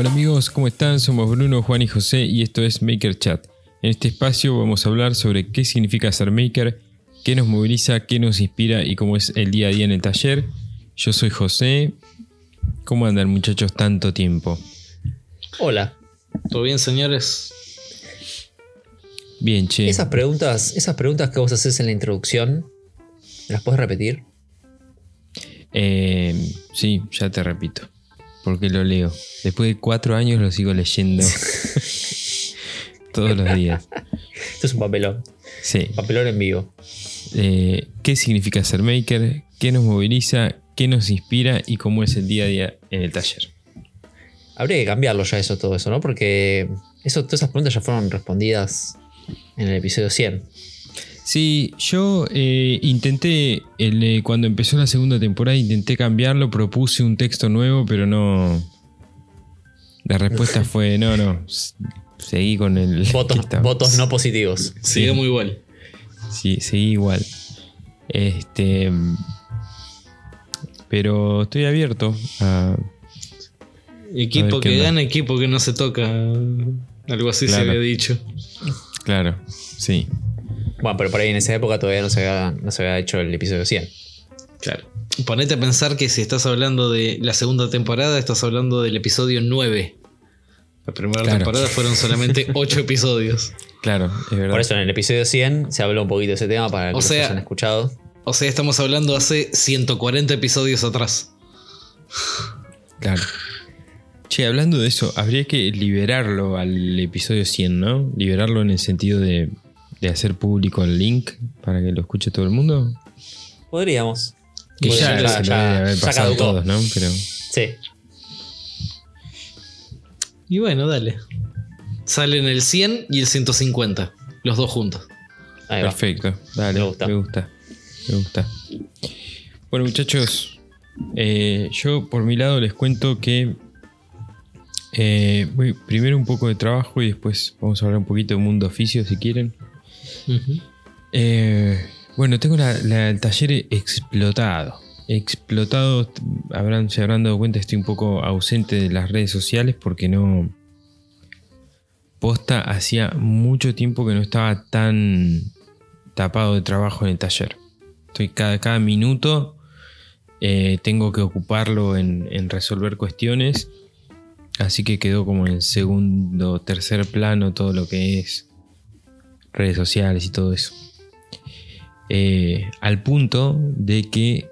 Hola amigos, ¿cómo están? Somos Bruno, Juan y José y esto es Maker Chat. En este espacio vamos a hablar sobre qué significa ser maker, qué nos moviliza, qué nos inspira y cómo es el día a día en el taller. Yo soy José. ¿Cómo andan muchachos tanto tiempo? Hola. ¿Todo bien, señores? Bien, che. Esas preguntas, esas preguntas que vos haces en la introducción, ¿me las puedes repetir? Eh, sí, ya te repito. Porque lo leo. Después de cuatro años lo sigo leyendo. Todos los días. Esto es un papelón. Sí. Papelón en vivo. Eh, ¿Qué significa ser maker? ¿Qué nos moviliza? ¿Qué nos inspira? ¿Y cómo es el día a día en el taller? Habría que cambiarlo ya eso, todo eso, ¿no? Porque eso, todas esas preguntas ya fueron respondidas en el episodio 100. Sí, yo eh, intenté, el, eh, cuando empezó la segunda temporada, intenté cambiarlo, propuse un texto nuevo, pero no... La respuesta fue, no, no, seguí con el... Votos, votos no positivos. Sigue muy igual. Sí, seguí igual. Este... Pero estoy abierto a... Equipo que onda. gana, equipo que no se toca. Algo así Claro. se había dicho. Claro, sí. Bueno, pero por ahí en esa época todavía no se había, no se había hecho el episodio 100. Claro. Ponete a pensar que si estás hablando de la segunda temporada, estás hablando del episodio 9. La primera Claro. temporada fueron solamente 8 episodios. Claro, es verdad. Por eso en el episodio 100 se habló un poquito de ese tema para que O los sea- hayan escuchado. O sea, estamos hablando hace 140 episodios atrás. Claro. Che, hablando de eso, habría que liberarlo al episodio 100, ¿no? Liberarlo en el sentido de, de hacer público el link para que lo escuche todo el mundo. Podríamos. Que ya, ya- se lo ya- debe haber ya pasado todos, ¿no? Pero Sí. Y bueno, dale. Salen el 100 y el 150. Los dos juntos. Ahí va. perfecto. Dale, Me me gusta. gusta. Me gusta. Bueno, muchachos, eh, yo por mi lado les cuento que eh, voy primero un poco de trabajo y después vamos a hablar un poquito de mundo oficio si quieren. Eh, bueno, tengo el taller explotado. Explotado, habrán, se habrán dado cuenta, estoy un poco ausente de las redes sociales porque no. Posta, hacía mucho tiempo que no estaba tan tapado de trabajo en el taller. Estoy cada, cada minuto, eh, tengo que ocuparlo en, en resolver cuestiones. Así que quedó como en segundo, tercer plano todo lo que es redes sociales y todo eso. Eh, al punto de que,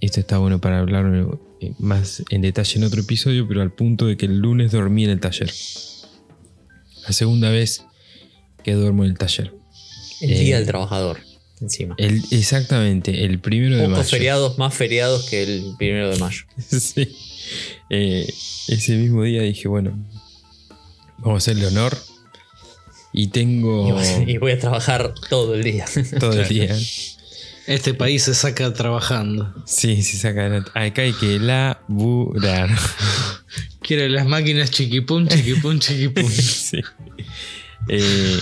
esto está bueno para hablar eh, más en detalle en otro episodio, pero al punto de que el lunes dormí en el taller. La segunda vez que duermo en el taller. El Eh, Día del Trabajador, encima. El, exactamente, el primero de mayo. feriados, más feriados que el primero de mayo. Sí. Eh, ese mismo día dije, bueno, vamos a hacerle honor. Y tengo Y voy- a trabajar todo el día. todo el día. Este país se saca trabajando. Sí, se saca. Acá hay que laburar. Quiero las máquinas chiquipum, chiquipum, chiquipum. sí. Eh,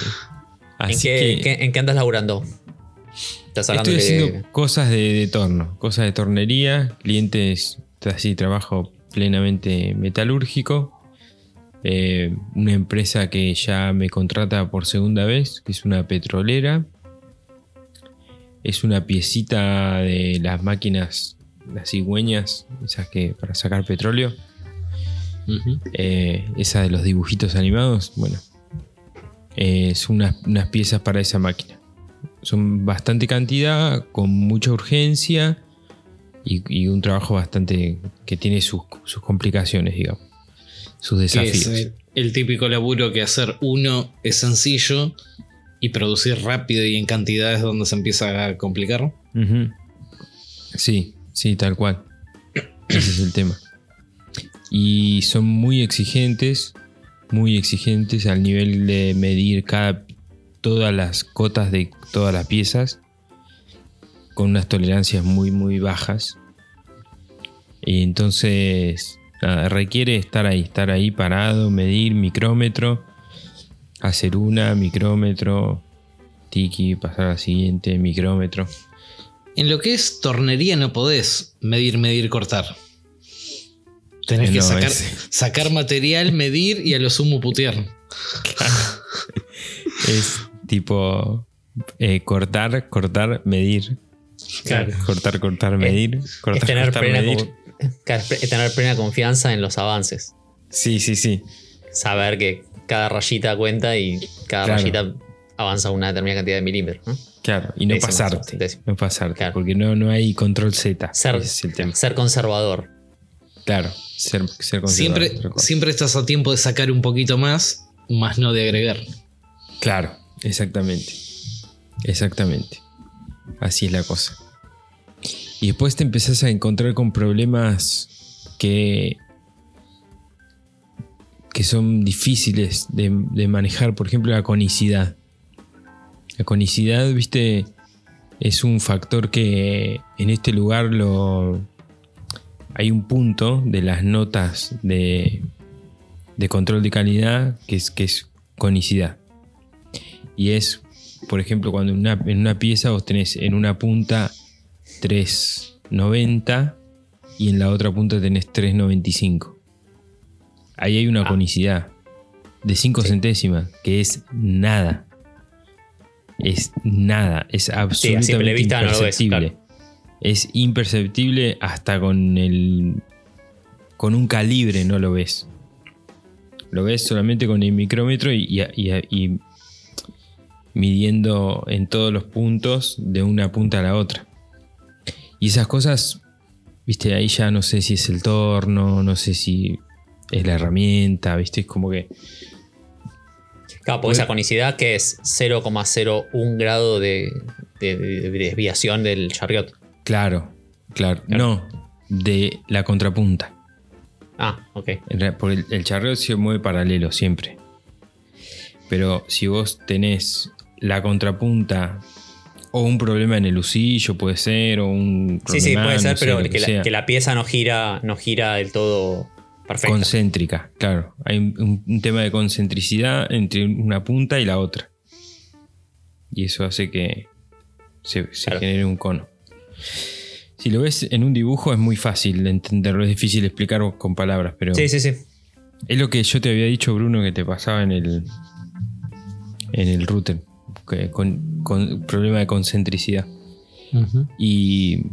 ¿En qué, que en qué andas laburando? Estás hablando estoy que- haciendo cosas de, de torno, cosas de tornería, clientes, así trabajo plenamente metalúrgico. Eh, una empresa que ya me contrata por segunda vez, que es una petrolera. Es una piecita de las máquinas, las cigüeñas, esas que para sacar petróleo. Ujú. Eh, esa de los dibujitos animados, bueno, eh, son unas, unas piezas para esa máquina. Son bastante cantidad, con mucha urgencia y, y un trabajo bastante que tiene sus, sus complicaciones, digamos, sus Que es desafíos. el, típico laburo que hacer uno es sencillo y producir rápido y en cantidades donde se empieza a complicar. Sí, sí, tal cual. Ese es el tema. Y son muy exigentes, muy exigentes al nivel de medir cada, todas las cotas de todas las piezas con unas tolerancias muy, muy bajas. Y entonces nada, requiere estar ahí, estar ahí parado, medir micrómetro, hacer una, micrómetro, tiki, pasar a la siguiente, micrómetro. En lo que es tornería no podés medir, medir, cortar. Tenés que No, sacar, sacar material, medir y a lo sumo putear. Es tipo eh, cortar, cortar, medir. Claro. Cortar, cortar, medir. Cortar, es tener cortar, plena, medir. Tener plena confianza en los avances. Sí, sí, sí. Saber que cada rayita cuenta y cada Claro. rayita avanza una determinada cantidad de milímetros. ¿no? Claro, y no Décimas, pasarte. No pasarte. Claro. Porque no, no hay control Z. Ser, es el tema. ser conservador. Claro, ser, ser conservador, Siempre, siempre estás a tiempo de sacar un poquito más, más no de agregar. Claro, exactamente. Exactamente. Así es la cosa. Y después te empezás a encontrar con problemas que. que son difíciles de, manejar. Por ejemplo, la conicidad. La conicidad, viste, es un factor que en este lugar lo. Hay un punto de las notas de, de control de calidad que es, que es conicidad. Y es, por ejemplo, cuando en una pieza vos tenés en una punta 390 y en la otra punta tenés 395. Ahí hay una Ah. conicidad de 5 centésimas, que es nada. Es nada, es absolutamente vista no ves, imperceptible. claro. Es imperceptible hasta con el. con un calibre no lo ves. Lo ves solamente con el micrómetro y, y- y- y midiendo en todos los puntos de una punta a la otra. Y esas cosas, viste, ahí ya no sé si es el torno, no sé si es la herramienta, viste, es como que. Claro, porque esa conicidad que es 0,01 grado de, de- de- de desviación del chariot. Claro, claro. No, de la contrapunta. Ah, ok. Porque el, el charreo se mueve paralelo siempre. Pero si vos tenés la contrapunta o un problema en el lucillo, puede ser, o un Sí, sí, puede ser, no pero que, la, sea. que la pieza no gira, no gira del todo perfecto. concéntrica, claro. Hay un, tema de concentricidad entre una punta y la otra. Y eso hace que se, se Claro. genere un cono. Si lo ves en un dibujo es muy fácil de entenderlo, es difícil explicar con palabras, pero Sí, sí, sí. es lo que yo te había dicho, Bruno, que te pasaba en el en el router, con, con problema de concentricidad. Y,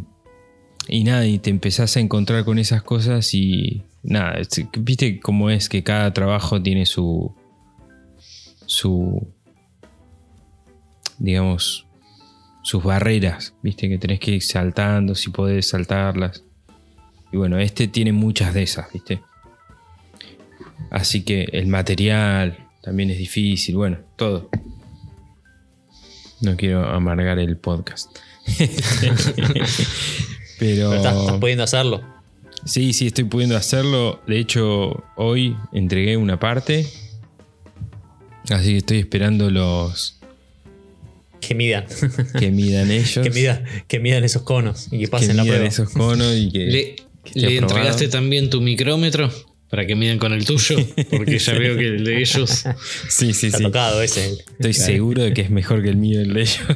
y nada, y te empezás a encontrar con esas cosas y nada, viste cómo es que cada trabajo tiene su, su, digamos, sus barreras, viste que tenés que ir saltando, si podés saltarlas. Y bueno, este tiene muchas de esas, viste. Así que el material también es difícil, bueno, todo. No quiero amargar el podcast. Pero Pero estás, estás pudiendo hacerlo. sí, sí, estoy pudiendo hacerlo. De hecho, hoy entregué una parte. Así que estoy esperando los Que midan. que midan ellos. que, mida- que midan esos conos y que que pasen la midan prueba. esos conos y que. ¿Le, que le entregaste también tu micrómetro? Para que midan con el tuyo. Porque ya veo que el de ellos. Sí, sí, Está sí. tocado ese. Estoy seguro de que es mejor que el mío el de ellos.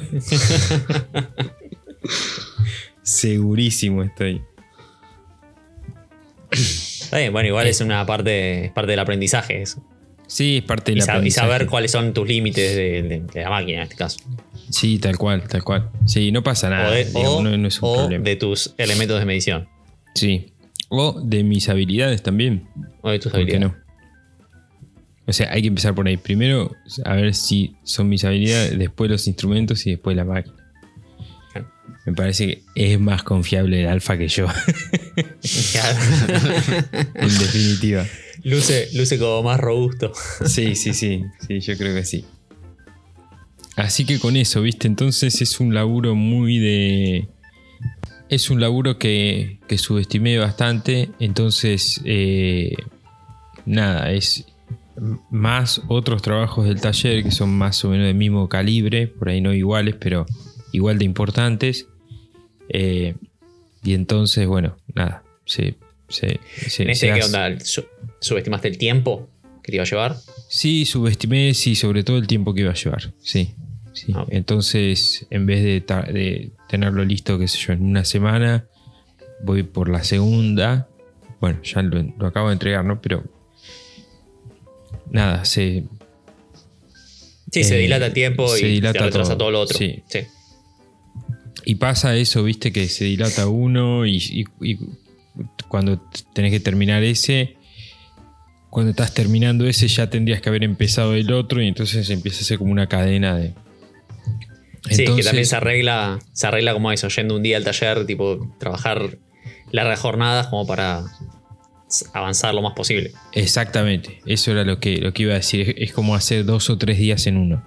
Segurísimo estoy. Está bien, bueno, igual es una parte, es parte del aprendizaje eso. Sí, es parte de Y, la sab- y saber cuáles son tus límites de, de- de la máquina en este caso. Sí, tal cual, tal cual. Sí, no pasa nada. o de, digamos, o- no, no es un o problema. de tus elementos de medición. Sí. O de mis habilidades también. O de tus ¿Por qué habilidades. no? O sea, hay que empezar por ahí. Primero, a ver si son mis habilidades, después los instrumentos y después la máquina. Me parece que es más confiable el alfa que yo, en definitiva. luce, luce como más robusto. Sí, sí, sí, sí, yo creo que sí. Así que con eso, ¿viste? Entonces es un laburo muy de... Es un laburo que, que subestimé bastante, entonces... eh, nada, es más otros trabajos del taller que son más o menos del mismo calibre, por ahí no iguales, pero igual de importantes. Eh, y entonces, bueno, nada, se... se, se- En se este, ¿qué hace- onda? Su- ¿Subestimaste el tiempo que te iba a llevar? Sí, subestimé, sí, sobre todo el tiempo que iba a llevar. Sí. Sí. Ah. Entonces, en vez de, tenerlo listo, qué sé yo, en una semana, voy por la segunda Bueno, ya lo, lo acabo de entregar, ¿no? Pero. Nada, se. Sí, se Eh, dilata el tiempo se y dilata se retrasa todo, todo, lo otro. sí. sí. Y pasa eso, viste, que se dilata uno y, y- y cuando tenés que terminar ese, cuando estás terminando ese ya tendrías que haber empezado el otro y entonces empieza a ser como una cadena de... Sí, que también se arregla, se arregla como eso, yendo un día al taller, tipo, trabajar largas jornadas como para avanzar lo más posible. Exactamente, eso era lo que, lo que iba a decir, es, es como hacer dos o tres días en uno.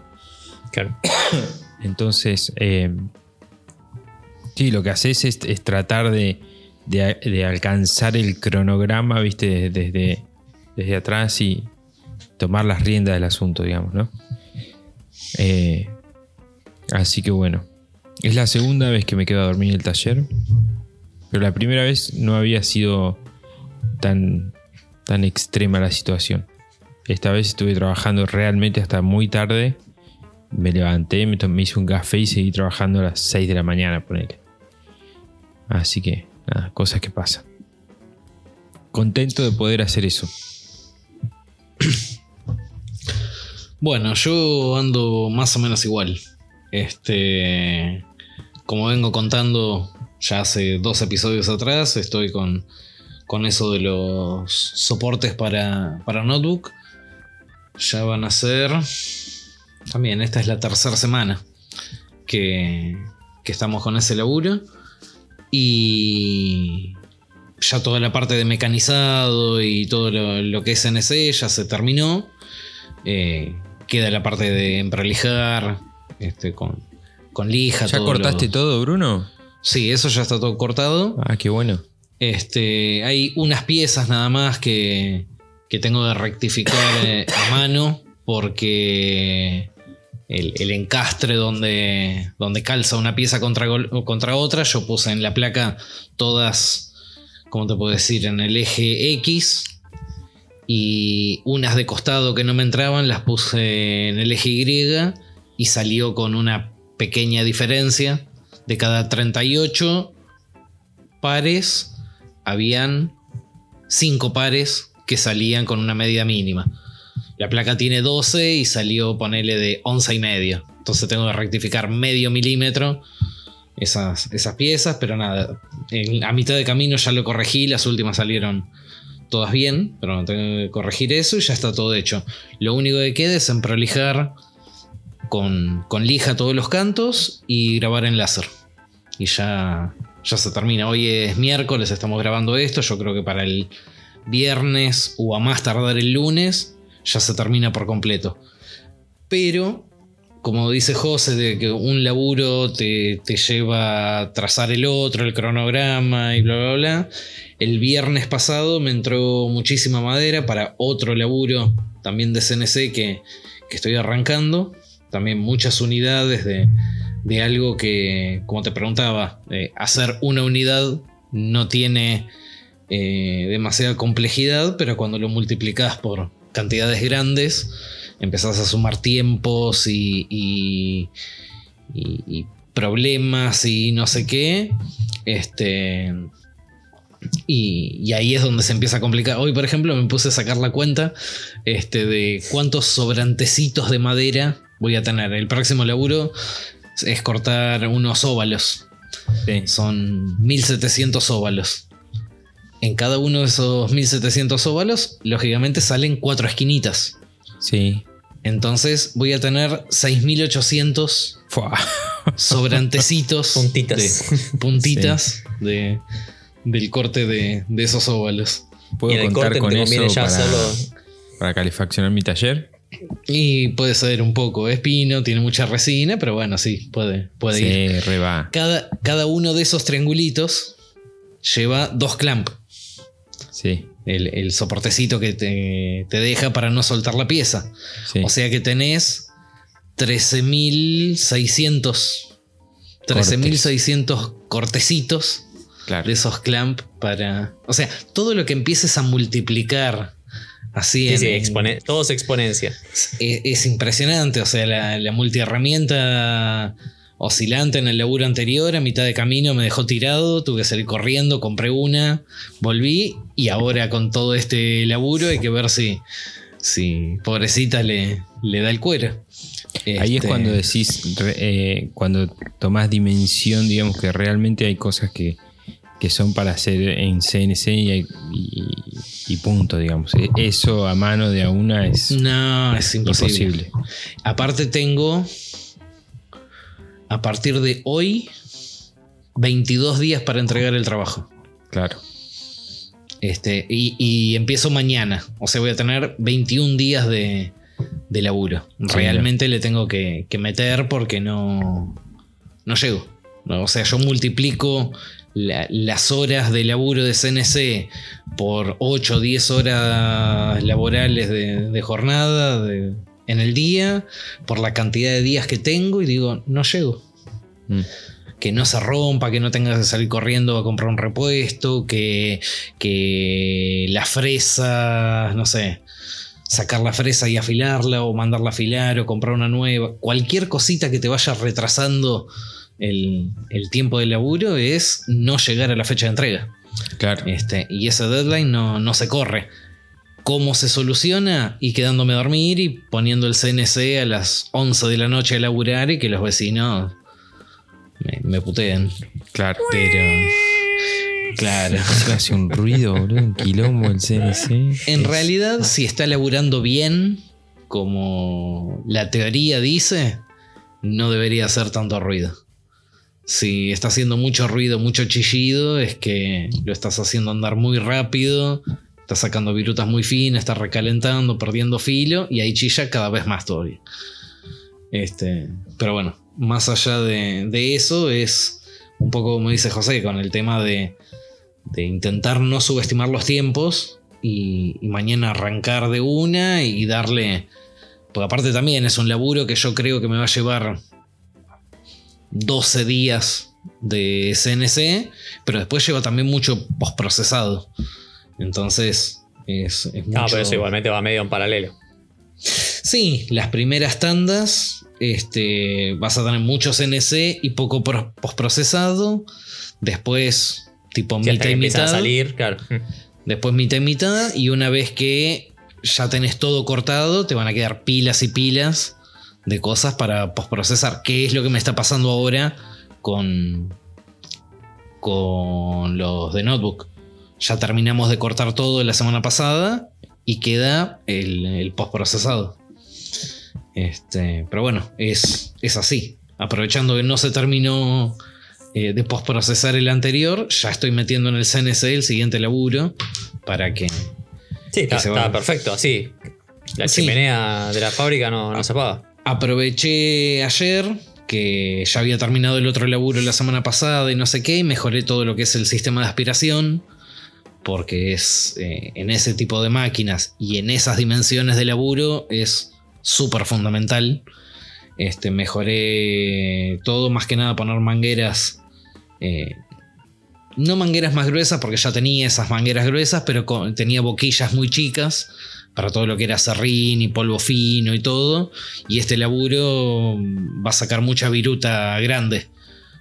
Claro. Entonces, eh, sí, lo que haces es, es tratar de, de- de alcanzar el cronograma, viste, desde, desde atrás y tomar las riendas del asunto, digamos, ¿no? Eh, así que bueno, es la segunda vez que me quedo a dormir en el taller, pero la primera vez no había sido tan, tan extrema la situación. Esta vez estuve trabajando realmente hasta muy tarde me levanté, me, to- me hice un café y seguí trabajando a las 6 de la mañana, ponele. Así que, nada, cosas que pasan. Contento de poder hacer eso. Bueno, yo ando más o menos igual. Este. Como vengo contando ya hace dos episodios atrás, estoy con, con eso de los soportes para, para notebook. Ya van a ser. También, esta es la tercera semana que, que estamos con ese laburo. Y ya toda la parte de mecanizado y todo lo, que es NC ya se terminó. Eh, queda la parte de emprolijar este, con, con lija. ¿Ya cortaste todo, Bruno? Sí, eso ya está todo cortado. Ah, qué bueno. Este, hay unas piezas nada más que, que tengo de rectificar eh, a mano porque el, el encastre donde, donde calza una pieza contra, contra otra, yo puse en la placa todas, ¿cómo te puedo decir? En el eje X y unas de costado que no me entraban las puse en el eje Y y salió con una pequeña diferencia. De cada 38 pares, habían 5 pares que salían con una medida mínima. La placa tiene 12 y salió, ponele, de 11 y medio. Entonces tengo que rectificar medio milímetro esas, esas piezas, pero nada, en- a mitad de camino ya lo corregí, las últimas salieron todas bien, pero tengo que corregir eso y ya está todo hecho. Lo único que queda es emprolijar con, lija todos los cantos y grabar en láser. Y ya, ya se termina. Hoy es miércoles, estamos grabando esto. Yo creo que para el viernes o a más tardar el lunes ya se termina por completo. Pero, como dice José, de que un laburo te, te lleva a trazar el otro, el cronograma y bla, bla, bla. El viernes pasado me entró muchísima madera para otro laburo también de CNC que, que estoy arrancando. También muchas unidades de, de algo que, como te preguntaba, eh, hacer una unidad no tiene eh, demasiada complejidad, pero cuando lo multiplicas por cantidades grandes, empezás a sumar tiempos y, problemas y no sé qué. Este. Y, y ahí es donde se empieza a complicar. Hoy, por ejemplo, me puse a sacar la cuenta este, de cuántos sobrantecitos de madera voy a tener. El próximo laburo es cortar unos óvalos. Sí. Son 1700 óvalos. En cada uno de esos 1700 óvalos, lógicamente salen cuatro esquinitas. Sí. Entonces voy a tener 6800 Fua. sobrantecitos. Puntitas. de- puntitas de, del corte de, de esos óvalos. ¿Puedo contar corte con eso para, para calefaccionar mi taller? Y puede ser un poco espino, tiene mucha resina, pero bueno, sí, puede, puede ir. Sí, re va. Cada, cada uno de esos triangulitos lleva dos clamp. Sí, El, el soportecito que te, te deja para no soltar la pieza. sí. O sea que tenés 13.600 13.600 cortecitos claro. de esos clamp para... O sea, todo lo que empieces a multiplicar así Sí, en- sí, expone- todo se exponencia. es, es impresionante. O sea, la, la multiherramienta oscilante en el laburo anterior, a mitad de camino me dejó tirado, tuve que salir corriendo, compré una, volví y ahora con todo este laburo hay que ver si, si pobrecita le, le da el cuero. Ahí es Este, cuando decís, re- eh, cuando tomás dimensión, digamos que realmente hay cosas que, que son para hacer en CNC y, y- y punto, digamos. E- Eso a mano de a una es No, es imposible. imposible. Aparte tengo, a partir de hoy, 22 días para entregar el trabajo. Claro. Este, y, y empiezo mañana. O sea, voy a tener 21 días de, de laburo. Realmente le tengo que, que meter porque no, no llego. O sea, yo multiplico la- las horas de laburo de CNC por 8 o 10 horas laborales de, de jornada de- en el día, por la cantidad de días que tengo y digo, no llego Mm. que no se rompa, que no tengas que salir corriendo a comprar un repuesto, que, que la fresa, no sé, sacar la fresa y afilarla o mandarla a afilar o comprar una nueva, cualquier cosita que te vaya retrasando el, el tiempo de laburo es no llegar a la fecha de entrega. Claro. Este, y ese deadline no, no se corre. ¿Cómo se soluciona? Y quedándome a dormir y poniendo el CNC a las 11 de la noche a laburar y que los vecinos me, me puteen. Claro. Pero. Claro. Hace un ruido, boludo, un quilombo el CNC. En Es- realidad, si está laburando bien, como la teoría dice, no debería hacer tanto ruido. Si está haciendo mucho ruido, mucho chillido, es que lo estás haciendo andar muy rápido, estás sacando virutas muy finas, estás recalentando, perdiendo filo, y ahí chilla cada vez más todavía. Este, pero bueno, más allá de, de eso, es un poco como dice José, con el tema de, de intentar no subestimar los tiempos y, y mañana arrancar de una y darle. Porque aparte también es un laburo que yo creo que me va a llevar 12 días de CNC, pero después lleva también mucho postprocesado. Entonces es, es Ah, mucho- pero eso igualmente va medio en paralelo. Sí, las primeras tandas este, vas a tener mucho CNC y poco pro- postprocesado. Después, tipo mitad y a mitad. salir, claro. Después mitad y mitad. Y una vez que ya tenés todo cortado, te van a quedar pilas y pilas de cosas para postprocesar. ¿Qué es lo que me está pasando ahora con, con los de Notebook? Ya terminamos de cortar todo la semana pasada y queda el, el postprocesado. Este, pero bueno, es, es así. Aprovechando que no se terminó eh, de postprocesar el anterior, ya estoy metiendo en el CNC el siguiente laburo para que. Sí, está, se está perfecto, así. La Sí. chimenea de la fábrica no, no se apaga. Aproveché ayer que ya había terminado el otro laburo la semana pasada y no sé qué, y mejoré todo lo que es el sistema de aspiración, porque es eh, en ese tipo de máquinas y en esas dimensiones de laburo es súper fundamental. Este, mejoré todo, más que nada poner mangueras. eh, no mangueras más gruesas, porque ya tenía esas mangueras gruesas, pero tenía boquillas muy chicas para todo lo que era serrín y polvo fino y todo. Y este laburo va a sacar mucha viruta grande.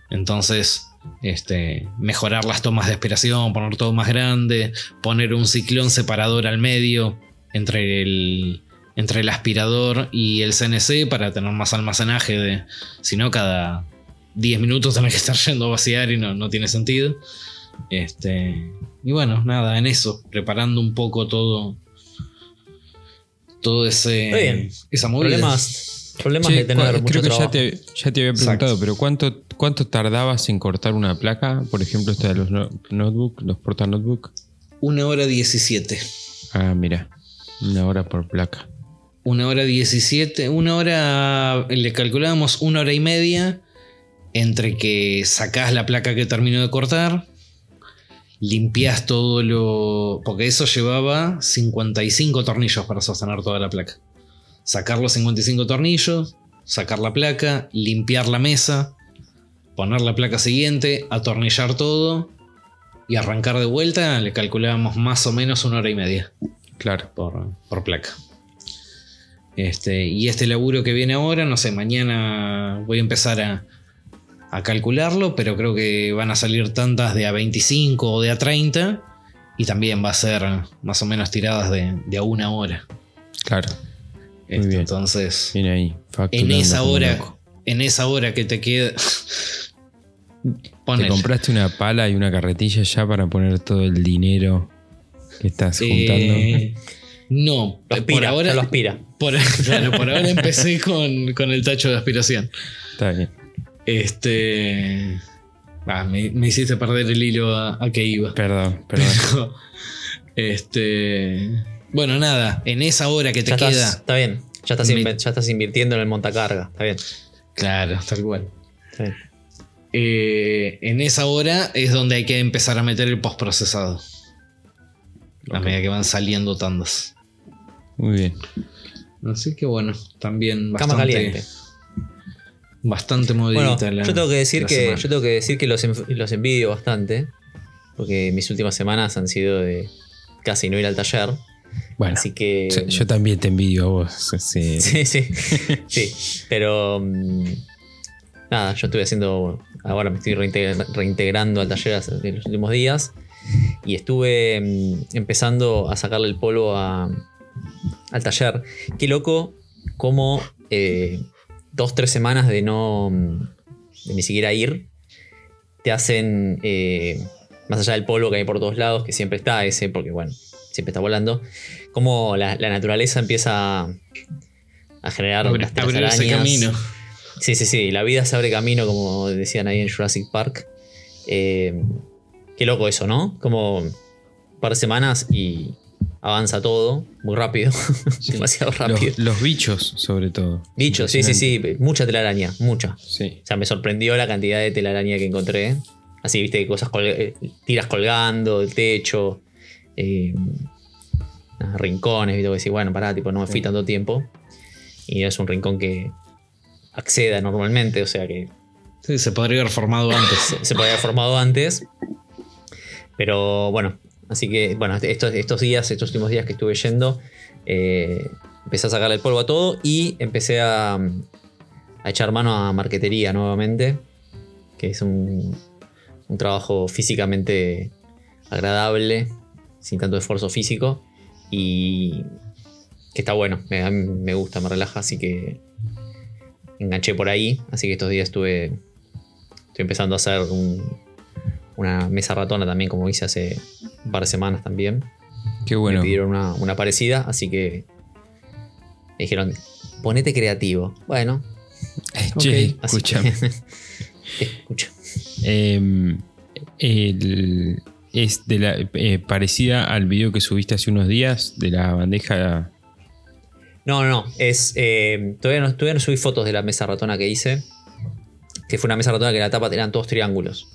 Entonces, este, mejorar las tomas de aspiración, poner todo más grande, poner un ciclón separador al medio entre el, entre el aspirador y el CNC para tener más almacenaje de. Si no, cada 10 minutos tenés que estar yendo a vaciar y no, no tiene sentido. Este. Y bueno, nada, en eso, preparando un poco todo. Todo ese. Está bien. Esa movida. Problemas, problemas Che, de tener mucho creo que ya trabajo. te, ya te había Exacto. preguntado, pero ¿cuánto, ¿cuánto tardabas en cortar una placa? Por ejemplo, esta de los no- notebook, los porta notebook. Una hora 17. Ah, mira, una hora por placa. Una hora 17. Una hora. Le calculábamos una hora y media. Entre que sacás la placa que terminó de cortar. Limpiás todo lo. Porque eso llevaba 55 tornillos para sostener toda la placa. Sacar los 55 tornillos. Sacar la placa. Limpiar la mesa. Poner la placa siguiente. Atornillar todo. Y arrancar de vuelta. Le calculábamos más o menos una hora y media Claro. por, por placa. Este, y este laburo que viene ahora, no sé, mañana voy a empezar a, a calcularlo, pero creo que van a salir tantas de a 25 o de a 30 y también va a ser más o menos tiradas de, de a una hora. Claro. Esto, bien. Entonces, Viene ahí. en esa hora, en esa hora que te queda. Te compraste una pala y una carretilla ya para poner todo el dinero que estás juntando. Eh, no, Lo por aspira, ahora, ya lo aspira. por, claro, por ahora empecé con, con el tacho de aspiración. Está bien. Este. ah, me, me hiciste perder el hilo a, a que iba. Perdón, perdón. este. Bueno, nada, en esa hora que te Ya queda. estás, está bien. Ya estás, Me- ya estás invirtiendo en el montacarga. Está bien. Claro, tal cual. Eh, en esa hora es donde hay que empezar a meter el postprocesado. A Ok. medida que van saliendo tandas. Muy bien. Así que bueno, también Cama bastante, caliente. Bastante Bueno, movidita la- yo tengo que decir que semana. yo tengo que decir que los, los envidio bastante. Porque mis últimas semanas han sido de casi no ir al taller. Bueno, Así que. yo, yo también te envidio a vos. sí. Sí, sí. sí. Pero. mm, nada, yo estuve haciendo. Ahora me estoy reintegra- reintegrando al taller hace- en los últimos días. Y estuve mm, empezando a sacarle el polvo a- al taller. Qué loco, como eh, dos, tres semanas de no. de ni siquiera ir. Te hacen. eh, más allá del polvo que hay por todos lados, que siempre está ese, porque bueno, siempre está volando. Como la, la naturaleza empieza a generar Abre- las ese telarañas. camino. Sí, sí, sí. La vida se abre camino, como decían ahí en Jurassic Park. Eh, qué loco eso, ¿no? Como un par de semanas y avanza todo muy rápido. Demasiado rápido. Los, los bichos, sobre todo. Bichos, sí, sí, sí. Mucha telaraña, mucha. Sí. O sea, me sorprendió la cantidad de telaraña que encontré. Así, viste, cosas eh, tiras colgando del techo. eh, rincones, viste, que decís, bueno, pará, tipo, no me fui tanto tiempo. Y es un rincón que acceda normalmente, o sea que Sí, se podría haber formado antes. se, se podía haber formado antes. Pero bueno, así que, bueno, estos, estos días, estos últimos días que estuve yendo, eh, empecé a sacarle el polvo a todo y empecé a, a echar mano a marquetería nuevamente, que es un, un trabajo físicamente agradable, sin tanto esfuerzo físico y que está bueno, me, me gusta, me relaja, así que enganché por ahí, así que estos días estuve, estoy empezando a hacer un- una mesa ratona también, como hice hace un par de semanas también. Qué bueno. Me pidieron una, una parecida, así que me dijeron, ponete creativo. Bueno, Che, que- Escucha. Em, el- es de la, eh, parecida al video que subiste hace unos días de la bandeja. No, no, no. Es, eh, todavía, no, todavía no subí fotos de la mesa ratona que hice. Que fue una mesa ratona que la tapa eran todos triángulos.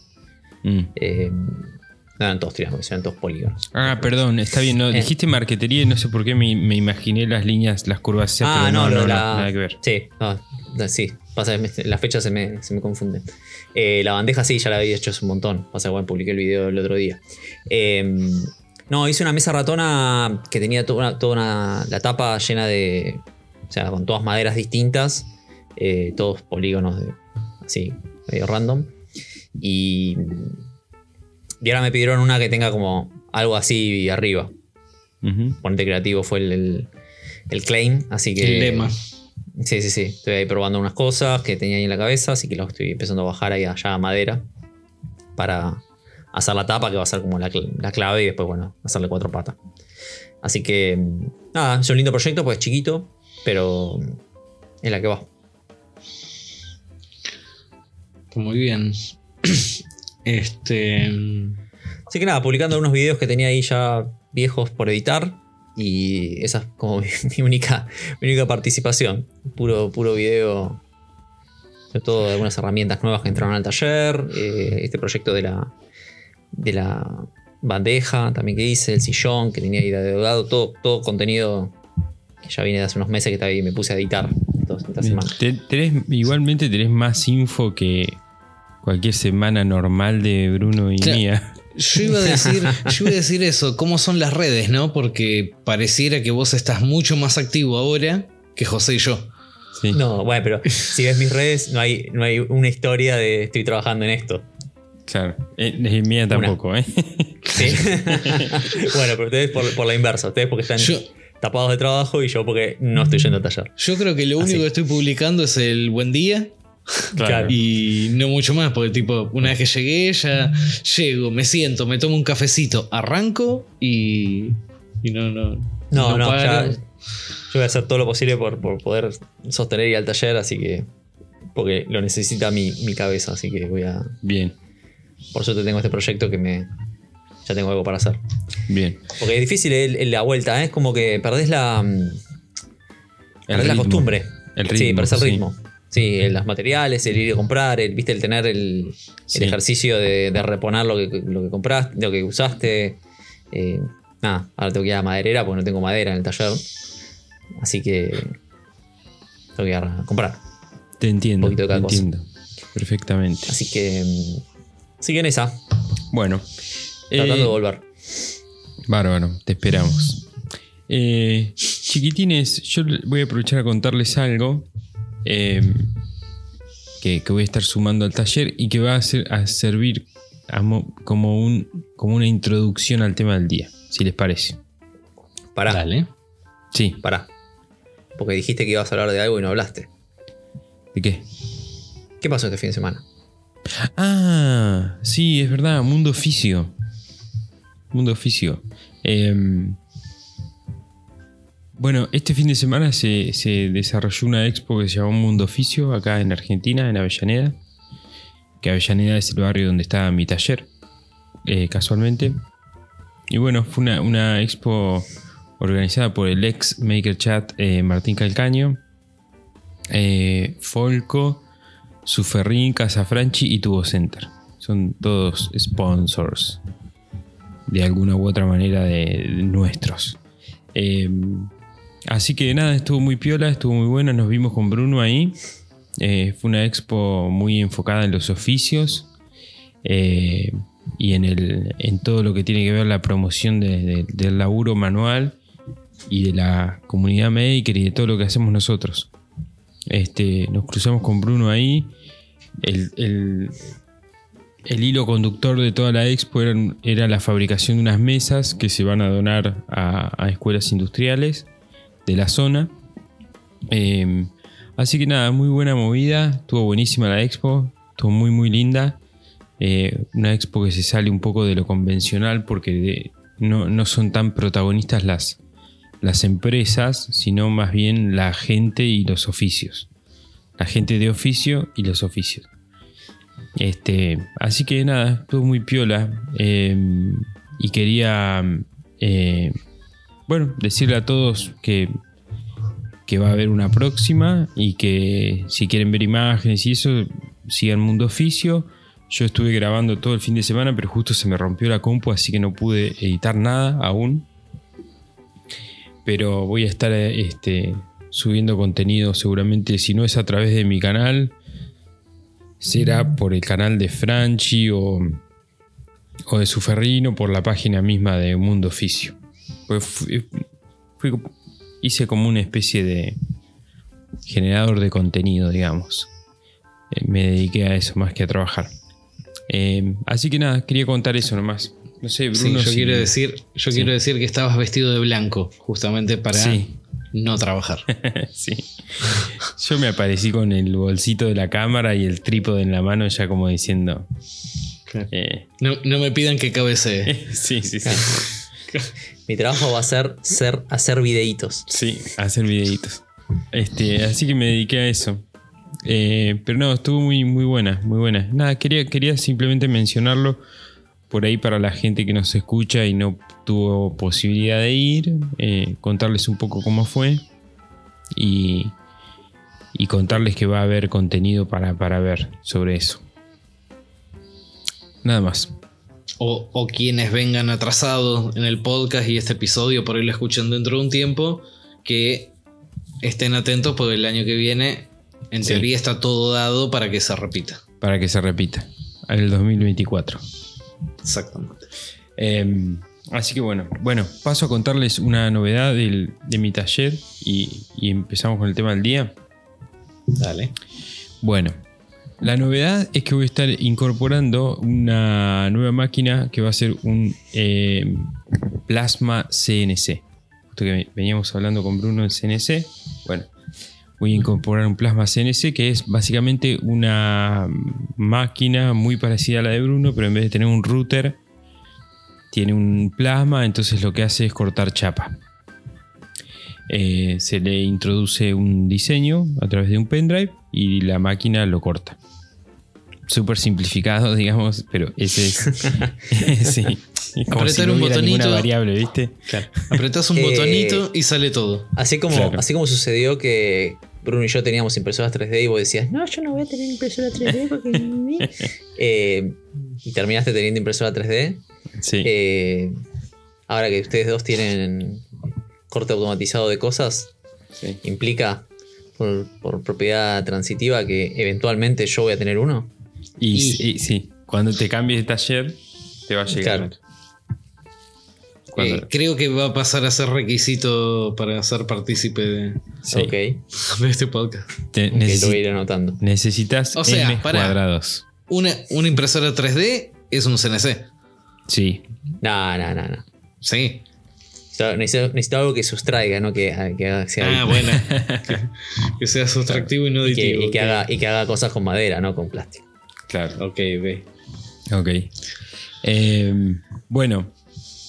Mm. Eh, no eran todos triángulos, eran todos polígonos. Ah, perdón, está bien. No, Eh. dijiste marquetería y no sé por qué me, me imaginé las líneas, las curvas. Ah, pero no, no, no, nada que ver. Sí, no, sí. Pasa que las fechas se me, se me confunden. Eh, la bandeja sí, ya la había hecho hace un montón. Pasa que bueno, publiqué el video el otro día. Eh, no, hice una mesa ratona que tenía toda una, toda una- la tapa llena de. O sea, con todas maderas distintas. todos polígonos de, así, medio random. Y. Y ahora me pidieron una que tenga como algo así arriba. Ponete creativo fue el, el- el claim. Así que. El lema. Sí, sí, sí. Estoy ahí probando unas cosas que tenía ahí en la cabeza, así que lo estoy empezando a bajar ahí allá a madera para hacer la tapa, que va a ser como la, la clave, y después, bueno, hacerle cuatro patas. Así que, mm, nada, es un lindo proyecto, pues es chiquito, pero es la que va. Muy bien. Este. Así que nada, publicando unos videos que tenía ahí ya viejos por editar. Y esa es como mi, mi única, mi única participación. Puro, puro video. Sobre todo de algunas herramientas nuevas que entraron al taller. eh, este proyecto de la. de la bandeja también que hice, el sillón que tenía ahí de deudado, todo, todo contenido que ya viene de hace unos meses que estaba ahí, me puse a editar esta semana. Tenés- igualmente tenés más info que cualquier semana normal de Bruno y Claro. mía. Yo iba a decir, yo iba a decir eso, cómo son las redes, ¿no? Porque pareciera que vos estás mucho más activo ahora que José y yo. Sí. No, bueno, pero si ves mis redes, no hay, no hay una historia de estoy trabajando en esto. Claro. Eh, eh, mía tampoco, ¿eh? Sí. bueno, pero ustedes por, por la inversa. Ustedes porque están Yo- tapados de trabajo y yo porque no estoy yendo al taller. Yo creo que lo Así. único que estoy publicando es el buen día Claro. y no mucho más, porque tipo, una vez que llegué, ya llego, me siento, me tomo un cafecito, arranco y, y no, no. No, no, ya- yo voy a hacer todo lo posible por, por poder sostener ir al taller, así que. Porque lo necesita mi, mi cabeza, así que voy a. Bien, Por suerte tengo este proyecto que me. Ya tengo algo para hacer. bien. Porque es difícil el- el- la vuelta, ¿eh? es como que perdés la. mm, Perdés la ritmo. costumbre. El sí, ritmo, perdés el sí. ritmo. Sí, el- los materiales, el ir a comprar, el, viste, el tener el, el Sí. ejercicio de, de reponer lo que, lo que compraste, lo que usaste. Eh, nada, ahora tengo que ir a maderera porque no tengo madera en el taller. Así que tengo que ir a comprar. Te entiendo, Un poquito de te cada cosa. entiendo. Perfectamente. Así que. mm, Así que en esa, Bueno. tratando eh, de volver. Bárbaro, te esperamos. Eh, chiquitines, yo voy a aprovechar a contarles algo eh, que, que voy a estar sumando al taller y que va a, ser, a servir a mo- como, un, como una introducción al tema del día, si les parece. Pará, Dale. Sí, pará. Porque dijiste que ibas a hablar de algo y no hablaste. ¿de qué? ¿Qué pasó este fin de semana? Ah, sí, es verdad, Mundo Oficio. Mundo Oficio. Em, bueno, este fin de semana se, se desarrolló una expo que se llamó Mundo Oficio acá en Argentina, en Avellaneda. Que Avellaneda es el barrio donde está mi taller, eh, casualmente. Y bueno, fue una, una expo organizada por el ex Maker Chat eh, Martín Calcaño, eh, Folco, Suferrín, Casafranchi y Tubo Center. Son todos sponsors. De alguna u otra manera de, nuestros. Eh, así que nada, estuvo muy piola, estuvo muy buena. Nos vimos con Bruno ahí. Eh, fue una expo muy enfocada en los oficios. eh, y en, el, en todo lo que tiene que ver la promoción de- de- del laburo manual y de la comunidad maker y de todo lo que hacemos nosotros. Este, nos cruzamos con Bruno ahí. El, el- hilo conductor de toda la expo era, la fabricación de unas mesas que se van a donar a escuelas industriales de la zona. Eh, así que nada, muy buena movida. Estuvo buenísima la expo. Estuvo muy, muy linda. Eh, una expo que se sale un poco de lo convencional porque no, no son tan protagonistas las, las empresas, sino más bien la gente y los oficios. La gente de oficio y los oficios. Este, así que nada, estuvo muy piola. eh, y quería, bueno, decirle a todos que, que va a haber una próxima y que si quieren ver imágenes y eso, sigan Mundo Oficio. Yo estuve grabando todo el fin de semana, pero justo se me rompió la compu, así que no pude editar nada aún. Pero voy a estar este, subiendo contenido seguramente, si no es a través de mi canal, será por el canal de Franchi o, o de Suferrino, por la página misma de Mundo Oficio. Pues fui- fui- hice como una especie de generador de contenido, digamos. Eh, me dediqué a eso más que a trabajar. Eh, así que nada, quería contar eso nomás. No sé, Sí, Bruno. yo si- quiero decir, yo Sí. quiero decir que estabas vestido de blanco, justamente para Sí. no trabajar. sí. Yo me aparecí con el bolsito de la cámara y el trípode en la mano, ya como diciendo. eh, No, no me pidan que cabecee. sí, sí, sí. Mi trabajo va a ser, ser hacer videitos. Sí, hacer videitos. Este, así que me dediqué a eso. Eh, pero no, estuvo muy, muy buena, muy buena. Nada, quería, quería simplemente mencionarlo por ahí para la gente que nos escucha y no tuvo posibilidad de ir, eh, contarles un poco cómo fue y, y contarles que va a haber contenido para, para ver sobre eso. Nada más. O, o quienes vengan atrasados en el podcast y este episodio por ahí lo escuchan dentro de un tiempo, que estén atentos porque el año que viene, en Sí. teoría, está todo dado para que se repita. Para que se repita. En el 2024. Exactamente. Eh, así que bueno, bueno, paso a contarles una novedad del- de mi taller y, y empezamos con el tema del día. Dale. Bueno, la novedad es que voy a estar incorporando una nueva máquina que va a ser un eh, plasma CNC. Justo que veníamos hablando con Bruno del CNC. Bueno, voy a incorporar un plasma CNC que es básicamente una máquina muy parecida a la de Bruno, pero en vez de tener un router, tiene un plasma, entonces lo que hace es cortar chapa. Eh, se le introduce un diseño a través de un pendrive y la máquina lo corta. Súper simplificado, digamos, pero ese es. sí. Como Apretar si no un botonito. variable, ¿viste? Apretás un Eh, botonito y sale todo. Así como, Claro. así como sucedió que Bruno y yo teníamos impresoras 3D y vos decías, no, yo no voy a tener impresora 3D porque... Eh, y terminaste teniendo impresora 3D. Sí. Eh, ahora que ustedes dos tienen corte automatizado de cosas, sí. implica por, por propiedad transitiva que eventualmente yo voy a tener uno. Y, y- y- sí, cuando te cambies de taller, te va a llegar. Claro. Eh, creo que va a pasar a ser requisito para ser partícipe de, sí. Ok, de este podcast. Te- lo voy a ir anotando. necesitas O sea, M cuadrados. Una, una impresora 3D es un CNC. Sí. No, no, no, no. Sí. Necesito, necesito- necesito algo que sustraiga, no que, que haga- sea Ah, bueno. que, que sea sustractivo y no y que, aditivo. y que haga, y que haga cosas con madera, no con plástico. Claro. Ok, ve. Ok. Eh, bueno,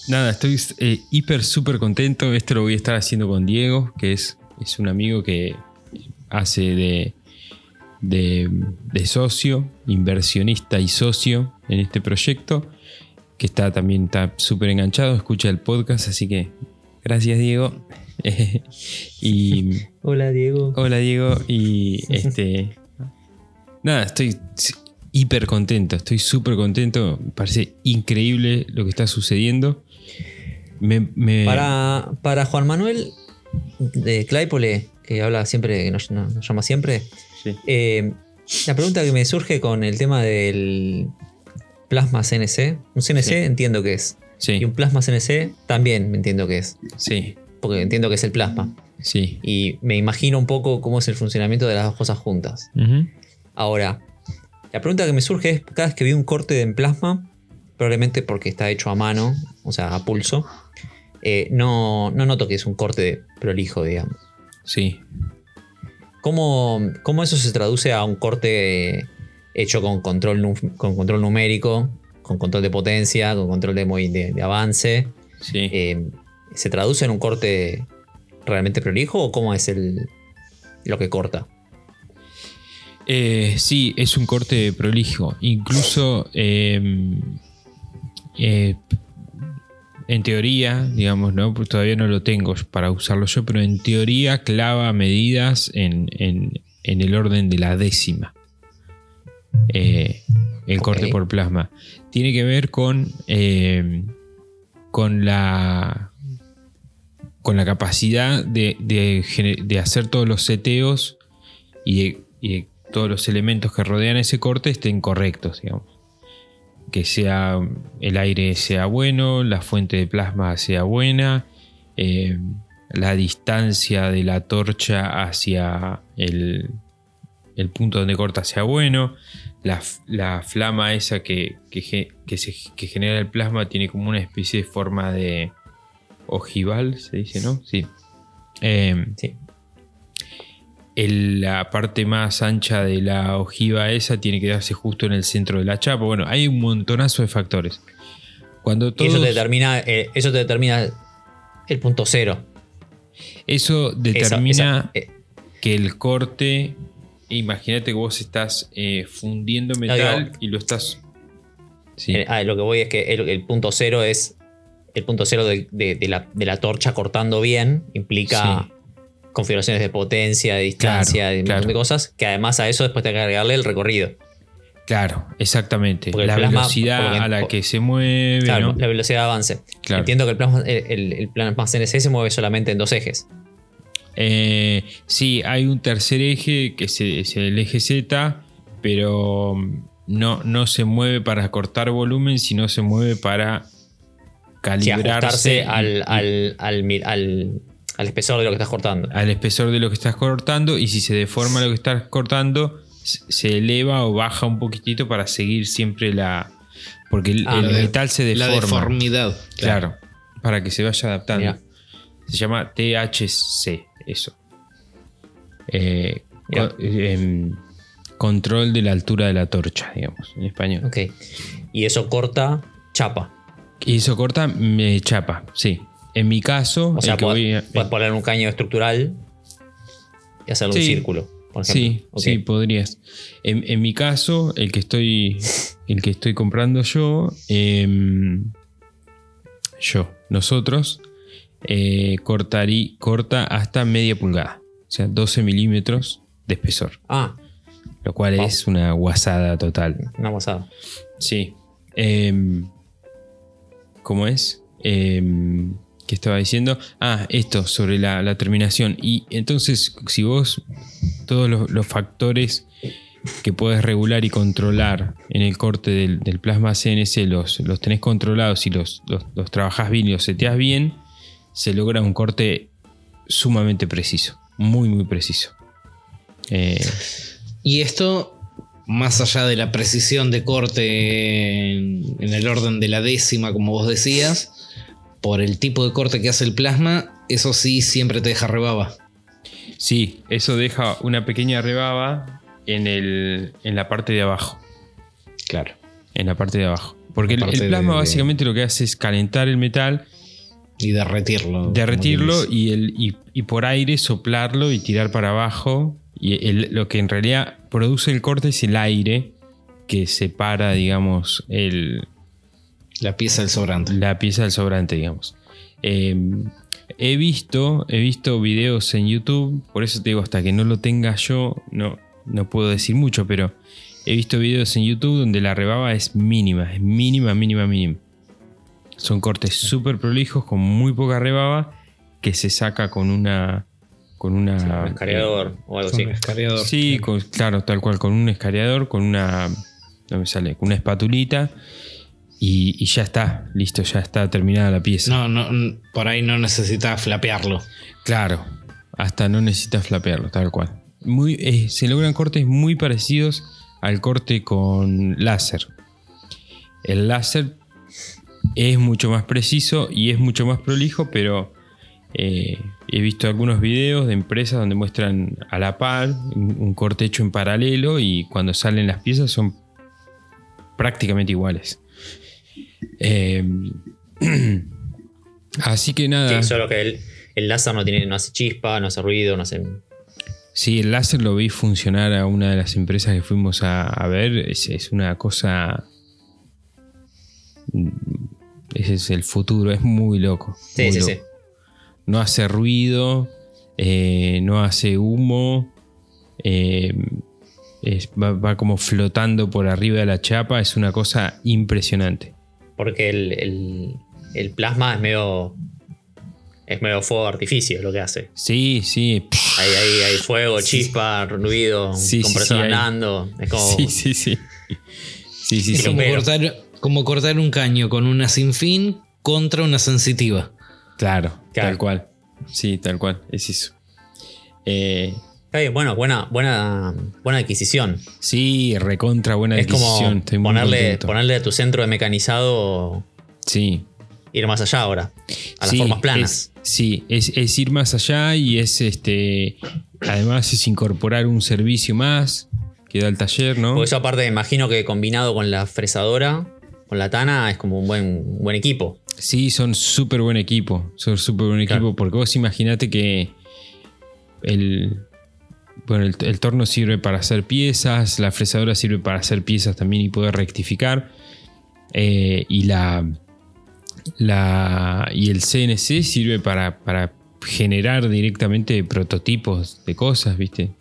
nada, estoy eh, hiper, súper contento. Esto lo voy a estar haciendo con Diego, que es, es un amigo que hace de, de, de socio, inversionista y socio en este proyecto, que está también está súper enganchado, escucha el podcast, así que gracias Diego. Y Hola, Diego. Hola Diego y este nada, estoy hiper contento, estoy súper contento, me parece increíble lo que está sucediendo. Me, me- Para, para Juan Manuel de Claypole, que habla siempre, que nos, llama siempre, Sí. eh, la pregunta que me surge con el tema del plasma CNC, un CNC Sí. entiendo que es, Sí, y un plasma CNC también entiendo que es, sí, porque entiendo que es el plasma. sí. Y me imagino un poco cómo es el funcionamiento de las dos cosas juntas. Ahora, la pregunta que me surge es, cada vez que vi un corte en plasma, probablemente porque está hecho a mano, o sea, a pulso, eh, no, no noto que es un corte prolijo, digamos. Sí. ¿Cómo, cómo eso se traduce a un corte hecho con control, con control numérico, con control de potencia, con control de, de- de avance? Sí. Eh, ¿Se traduce en un corte realmente prolijo o cómo es el, lo que corta? Eh, sí, es un corte prolijo. Incluso eh, eh, en teoría, digamos, ¿no? Pues todavía no lo tengo para usarlo yo, pero en teoría clava medidas en, en- en el orden de la décima. Eh, el corte por plasma. Tiene que ver con, eh, con la con la capacidad de, de gener- de hacer todos los seteos y de, y de todos los elementos que rodean ese corte estén correctos, digamos. Que sea el aire sea bueno, la fuente de plasma sea buena, eh, la distancia de la torcha hacia el, el punto donde corta sea bueno, la, la flama esa que, que, que que genera el plasma tiene como una especie de forma de ojival, se dice, ¿no? Sí. Eh, Sí. El- la parte más ancha de la ojiva esa tiene que darse justo en el centro de la chapa. Bueno, hay un montonazo de factores. Cuando todos, eso te determina, eh, eso te determina el punto cero. eso determina esa- eh, que el corte, imagínate que vos estás eh, fundiendo metal digo- y lo estás... Sí, ah, lo que voy es que el, el punto cero es el punto cero de, de- de la, de la torcha cortando bien. Implica Sí. Configuraciones de potencia, de distancia, Claro, de un claro. montón de cosas. Que además a eso después te que agregarle el recorrido. claro, exactamente. Porque La plasma, velocidad a la que se mueve. Claro, ¿no? la velocidad de avance. Claro. Entiendo que el plasma, el, plasma CNC se mueve solamente en dos ejes. Eh, sí, hay un tercer eje que es, es el eje Z, pero no, no se mueve para cortar volumen, sino se mueve para Sí, calibrarse. ajustarse y- al, al, al- Al espesor de lo que estás cortando. al espesor de lo que estás cortando y si se deforma lo que estás cortando, se eleva o baja un poquitito para seguir siempre la... Porque el, Ah, el la de- metal se La deforma. deformidad. Claro, para que se vaya adaptando. Mirá. Se llama THC, eso. Eh, em, control de la altura de la torcha, digamos, en español. Ok. Y eso corta chapa. Y eso corta, me chapa, sí. En mi caso, O sea, que puedes, voy a- puedes poner un caño estructural y hacerlo un círculo, por ejemplo. Sí, sí, podrías. En, en mi caso, el que estoy, el que estoy comprando yo, em, yo, nosotros, eh, cortarí, corta hasta media pulgada, o sea, 12 milímetros de espesor, Ah, lo cual Wow. es una guasada total. una pasada. Sí. Em, ¿Cómo es? ¿Qué estaba diciendo? Ah, esto, sobre la, terminación. Y entonces, si vos todos los, factores que puedes regular y controlar en el corte del, plasma CNC los, los tenés controlados y los, los, trabajás bien y los seteás bien, se logra un corte sumamente preciso. Muy, muy preciso. Eh, Y esto, más allá de la precisión de corte en el orden de la décima, como vos decías, por el tipo de corte que hace el plasma, eso sí siempre te deja rebaba. Sí, eso deja una pequeña rebaba en, el, en la parte de abajo. Claro. En la parte de abajo. Porque el, plasma de- básicamente lo que hace es calentar el metal, Y derretirlo. derretirlo y, el, y, y por aire soplarlo y tirar para abajo. Y el- lo que en realidad produce el corte es el aire que separa, digamos, el, La pieza del sobrante. la pieza del sobrante, digamos. Eh, he visto, he visto videos en YouTube, por eso te digo, hasta que no lo tenga yo, no, no puedo decir mucho, pero he visto videos en YouTube donde la rebaba es mínima, es mínima, mínima, mínima. Son cortes súper prolijos con muy poca rebaba que se saca con una... Con una un escareador o algo así. un escareador. Sí, con- claro, tal cual, con un escareador, con una. No me sale, con una espatulita. Y, y ya está, listo, ya está terminada la pieza. No, no, por ahí no necesitas flapearlo. Claro, hasta no necesitas flapearlo, tal cual. Muy, eh, se logran cortes muy parecidos al corte con láser. El láser es mucho más preciso y es mucho más prolijo, pero eh, he visto algunos videos de empresas donde muestran a la par un corte hecho en paralelo y cuando salen las piezas son prácticamente iguales. Eh, así que nada. Sí, solo que el, el láser no, tiene, no hace chispa, no hace ruido, no hace. Sí, el láser lo vi funcionar a una de las empresas que fuimos a, a ver. Es, es una cosa. Ese es el futuro, es muy loco. Sí, muy sí, loco. sí. No hace ruido, eh, no hace humo, eh, es- va, va como flotando por arriba de la chapa. Es una cosa impresionante. Porque el, el- el plasma es medio. Es medio fuego de artificio lo que hace. Sí, sí. Hay, hay, hay fuego, chispa, ruido, Sí, sí, un compresor sí, andando. Es como. Sí, sí, sí. Sí, sí, Es sí. como cortar, como cortar un caño con una sin fin contra una sensitiva. Claro, Claro. tal cual. Sí, tal cual. Es eso. Eh, Está bien, bueno, buena, buena, buena adquisición. Sí, recontra buena es como adquisición. Estoy muy ponerle, ponerle a tu centro de mecanizado Sí. ir más allá ahora. A las Sí, formas planas. es- sí, es, es ir más allá y es este. Además, es incorporar un servicio más que da el taller, ¿no? Porque eso aparte imagino que combinado con la fresadora, con la tana, es como un buen, un buen equipo. Sí, son súper buen equipo. Son súper buen Claro. equipo. Porque vos imaginate que el. Bueno, el, el torno sirve para hacer piezas, la fresadora sirve para hacer piezas también y poder rectificar. eh, y la, la. Y el CNC sirve para, para generar directamente prototipos de cosas, ¿viste?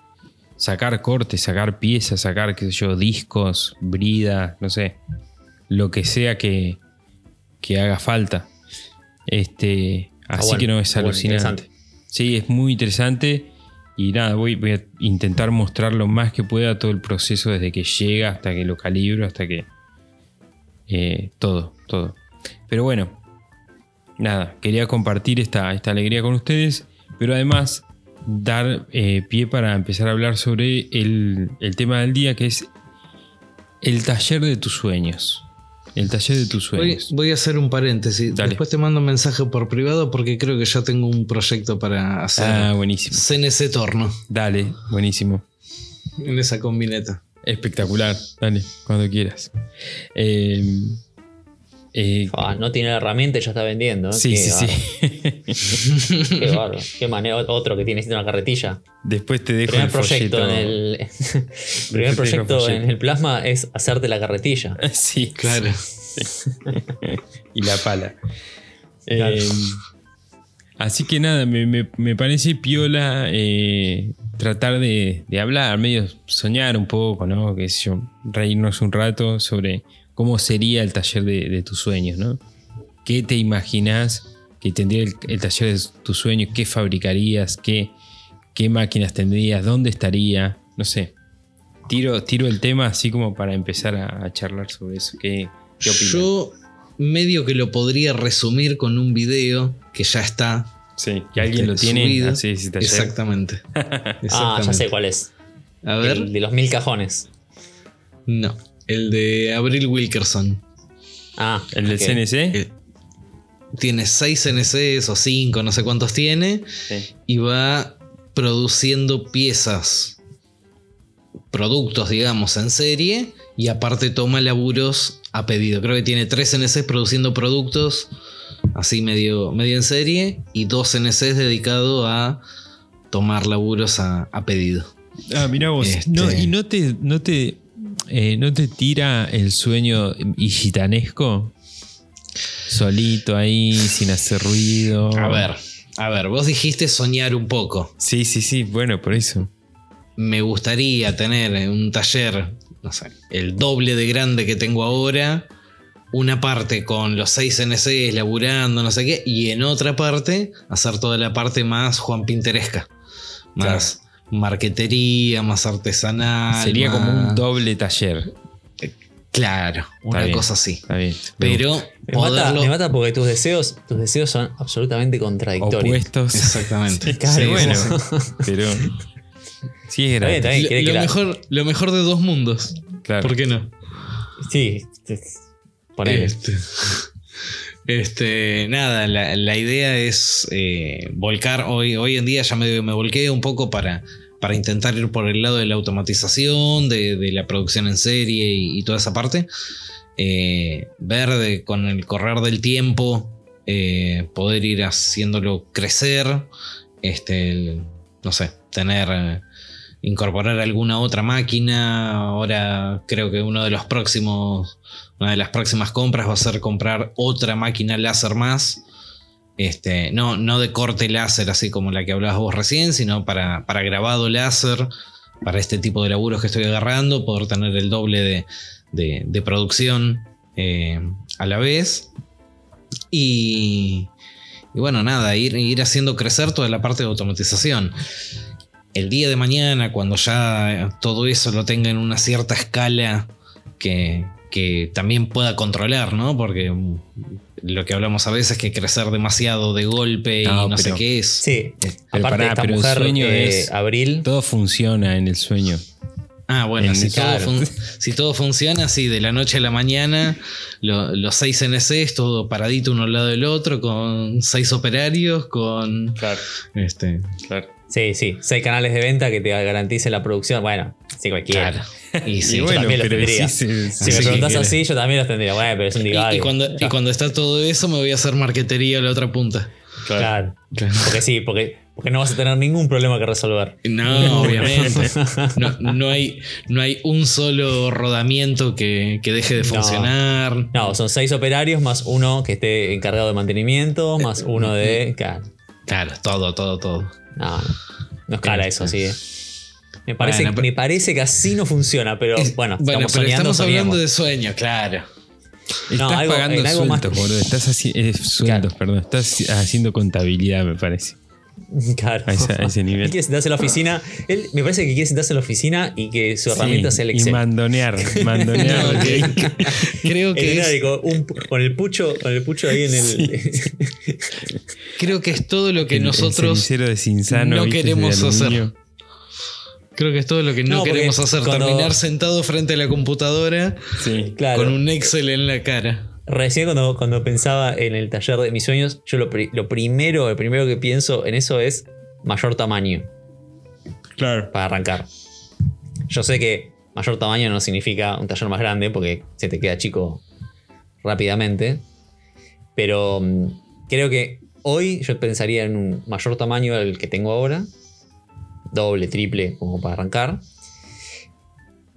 Sacar cortes, sacar piezas, sacar, qué sé yo, discos, bridas, no sé. Lo que sea que, que haga falta. Este, Está así bueno, que no es bueno, alucinante. Sí, es muy interesante. Y nada, voy, a intentar mostrar lo más que pueda todo el proceso desde que llega hasta que lo calibro, hasta que. eh, todo, todo. Pero bueno, nada, quería compartir esta, esta alegría con ustedes pero además dar eh, pie para empezar a hablar sobre el, el tema del día que es el taller de tus sueños. El taller de tus Voy, sueños. voy a hacer un paréntesis. Dale. Después te mando un mensaje por privado porque creo que ya tengo un proyecto para hacer Ah, buenísimo. CNC Torno Dale, buenísimo. en esa combineta. Espectacular. Dale, cuando quieras. Eh, eh, no tiene la herramienta y ya está vendiendo. ¿eh? sí, Qué sí, sí. Qué bárbaro. Qué manera. Otro que tiene una carretilla. Después te dejo Primer el proyecto folleto. en el. primer proyecto folleto. en el plasma es hacerte la carretilla. Sí, Claro. y la pala. Claro. Eh, así que nada, me, me- me parece piola eh, tratar de, de hablar, medio soñar un poco, ¿no? Que yo, reírnos un rato sobre cómo sería el taller de, de tus sueños, ¿no? ¿Qué te imaginas que tendría el, el taller de tus sueños? ¿Qué fabricarías? ¿Qué, qué máquinas tendrías? ¿Dónde estaría? No sé. Tiro, tiro el tema así como para empezar a, a charlar sobre eso. ¿Qué, qué opinas? Yo medio que lo podría resumir con un video que ya está. Sí, que alguien lo tiene subido. así, ese taller. Exactamente. Ah, ya Exactamente. sé cuál es. A ver. El de los mil cajones. No. El de Abril Wilkerson. Ah, ¿El del. CNC? Eh, Tiene 6 CNCs o 5, no sé cuántos tiene. Sí. Y va produciendo piezas. Productos, digamos, en serie. Y aparte toma laburos a pedido. Creo que tiene 3 CNCs produciendo productos. Así medio, medio en serie. Y 2 CNCs dedicados a tomar laburos a, a pedido. Ah, mira vos. Este- No, ¿Y no te, no, te, eh, no te tira el sueño gitanesco? Solito ahí, sin hacer ruido. A ver, a ver, vos dijiste soñar un poco. Sí, sí, sí, bueno, por eso. me gustaría tener un taller, no sé, el doble de grande que tengo ahora. Una parte con los 6 NCs laburando, no sé qué, y en otra parte hacer toda la parte más Juan Pinteresca. Más marquetería, más artesanal. Sería como un doble taller. Claro, una bien. cosa así. Está bien. Pero Me mata, poderlo. me mata porque tus deseos, tus deseos son absolutamente contradictorios. Opuestos. Exactamente. Sí, Claro, bueno, pero. Sí, es Está bien, gratis. está bien. Lo, quiere que lo la- mejor, lo mejor de dos mundos. Claro. ¿Por qué no? Sí. Ponele. Este, este, nada, la, la idea es eh, volcar. Hoy, hoy en día ya me, me volqué un poco para, para intentar ir por el lado de la automatización, de, de la producción en serie y, toda esa parte. Eh, ver de- con el correr del tiempo, eh, poder ir haciéndolo crecer. Este, no sé, tener. Incorporar alguna otra máquina. Ahora creo que uno de los próximos. Una de las próximas compras va a ser comprar otra máquina láser más. Este, no, no de corte láser, así como la que hablabas vos recién, sino para, para grabado láser, para este tipo de laburos que estoy agarrando, poder tener el doble de, de- de producción eh, a la vez. Y, y bueno, nada, ir, ir haciendo crecer toda la parte de automatización. El día de mañana, cuando ya todo eso lo tenga en una cierta escala que, que también pueda controlar, ¿no? Porque lo que hablamos a veces es que crecer demasiado de golpe No, y no sé qué es. Sí. Pero Aparte, pará, esta pero el sueño eh, es- Abril. Todo funciona en el sueño. Ah, bueno, En- si, claro. todo fun- si todo funciona así de la noche a la mañana, lo- los seis NCs, todo paradito uno al lado del otro, con seis operarios, con. Claro, Este. claro. Sí, sí. Seis canales de venta que te garanticen la producción. Bueno, sí, cualquiera. Claro. Y, sí, y yo también lo pero tendría. sí, sí, Si me preguntas así, yo también los tendría. Bueno, pero es un y- divague. y cuando, y Ya. cuando está todo eso, me voy a hacer marquetería a la otra punta. Claro. Porque sí, porque, porque no vas a tener ningún problema que resolver. No, obviamente. No, no hay, no hay un solo rodamiento que, que deje de No. funcionar. No, son seis operarios más uno que esté encargado de mantenimiento, más uno de. Claro. Claro, todo, todo, todo. No, no, no es cara eso, así. eh. Me parece, Bueno, me parece que así no funciona, pero Es- bueno, bueno, estamos pero soñando, estamos hablando de sueño, claro. Estás algo- pagando algo más- sueldos, boludo. Estás haci- eh, sueldos, perdón. Estás haciendo contabilidad, me parece. Claro. A ese- a ese nivel. Él quiere sentarse en la oficina. Él me parece que quiere sentarse en la oficina y que su herramienta Sí, sea el y Excel. mandonear, mandonear. No, creo que es, un con el pucho, con el pucho ahí en el. Creo que es todo lo que El- nosotros cenicero de Cinzano, no queremos De hacer. Creo que es todo lo que no, queremos hacer. cuando- Terminar sentado frente a la computadora Sí. Claro. con un Excel en la cara. Recién cuando, cuando pensaba en el taller de mis sueños, yo lo, pri- lo primero, el primero que pienso en eso es mayor tamaño Claro. para arrancar. Yo sé que mayor tamaño no significa un taller más grande porque se te queda chico rápidamente. Pero mm, creo que hoy yo pensaría en un mayor tamaño al que tengo ahora. Doble, triple, como para arrancar.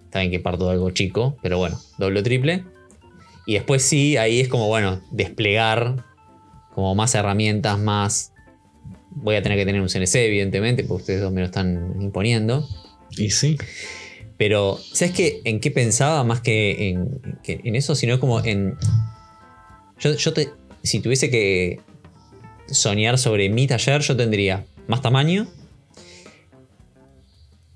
También que parto de algo chico, pero bueno, doble o triple. Y después sí, ahí es como, bueno, desplegar como más herramientas, más... Voy a tener que tener un CNC, evidentemente, porque ustedes dos me lo están imponiendo. Y sí. Pero, ¿sabes qué? ¿En qué pensaba más que en, que en eso? Sino como en. Yo, yo te, si tuviese que soñar sobre mi taller, yo tendría más tamaño,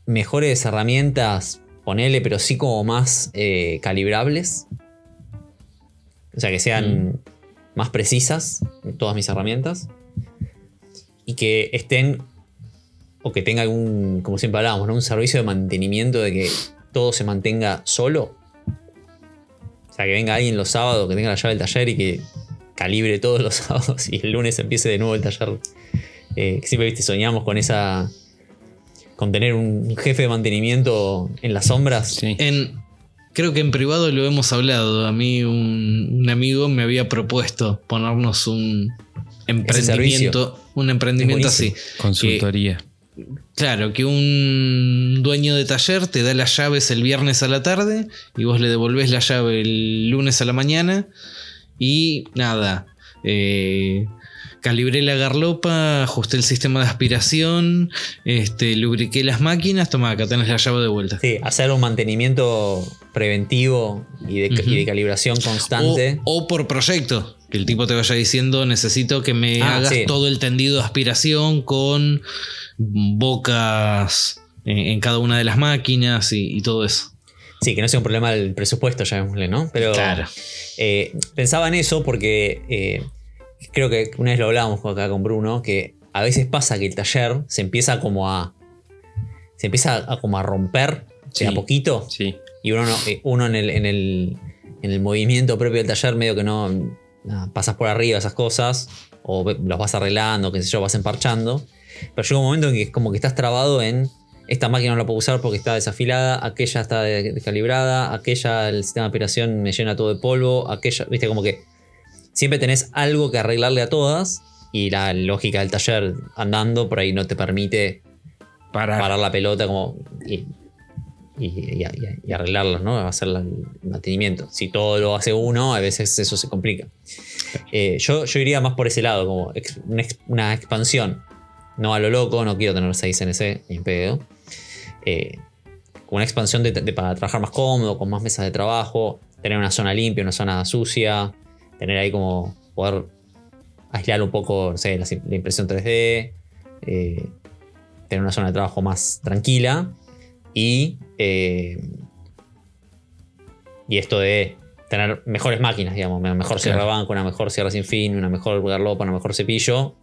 mejores herramientas, ponele, pero sí como más eh, calibrables. O sea, que sean más precisas todas mis herramientas. Y que estén o que tenga algún, como siempre hablábamos, ¿no? un servicio de mantenimiento de que todo se mantenga solo. O sea, que venga alguien los sábados, que tenga la llave del taller y que calibre todos los sábados y el lunes empiece de nuevo el taller. Eh, siempre, viste, soñamos con esa... con tener un jefe de mantenimiento en las sombras. Sí. En, creo que en privado lo hemos hablado. A mí un, un amigo me había propuesto ponernos un emprendimiento. Un emprendimiento así. Consultoría. Claro, que un dueño de taller te da las llaves el viernes a la tarde y vos le devolvés la llave el lunes a la mañana y nada. eh, calibré la garlopa, ajusté el sistema de aspiración, este, lubriqué las máquinas, toma, acá tenés la llave de vuelta. Sí, hacer un mantenimiento preventivo y de, Ujú. y de calibración constante. O, o por proyecto, que el tipo te vaya diciendo, necesito que me Ah, hagas sí. todo el tendido de aspiración con bocas en, en cada una de las máquinas y, y todo eso. Sí, que no sea un problema del presupuesto, llamémosle, ¿no? Pero Claro. eh, pensaba en eso porque eh, creo que una vez lo hablábamos acá con Bruno, que a veces pasa que el taller se empieza como a. Se empieza a como a romper de a poquito. Sí. Y uno, no- eh, uno en, el, en, el, en el movimiento propio del taller, medio que no nada, pasas por arriba esas cosas, o los vas arreglando, qué sé yo, vas emparchando. Pero llega un momento en que es como que estás trabado en esta máquina no la puedo usar porque está desafilada, aquella está de- descalibrada, aquella el sistema de operación me llena todo de polvo, aquella, viste, como que siempre tenés algo que arreglarle a todas y la lógica del taller andando por ahí no te permite Para. parar la pelota como y, y, y- y- y arreglarlos, ¿no? Hacer el mantenimiento. Si todo lo hace uno, a veces eso se complica. Eh, yo, yo iría más por ese lado, como una, ex- una expansión. No a lo loco, no quiero tener 6 CNC, ni pedo. Eh, una expansión de, de- para trabajar más cómodo, con más mesas de trabajo, tener una zona limpia, una zona sucia, tener ahí como poder aislar un poco, no sé, la, la impresión 3D, eh, tener una zona de trabajo más tranquila y, eh, y esto de tener mejores máquinas, digamos, una mejor sierra Claro. banco, una mejor sierra sin fin, una mejor garlopa, una mejor cepillo,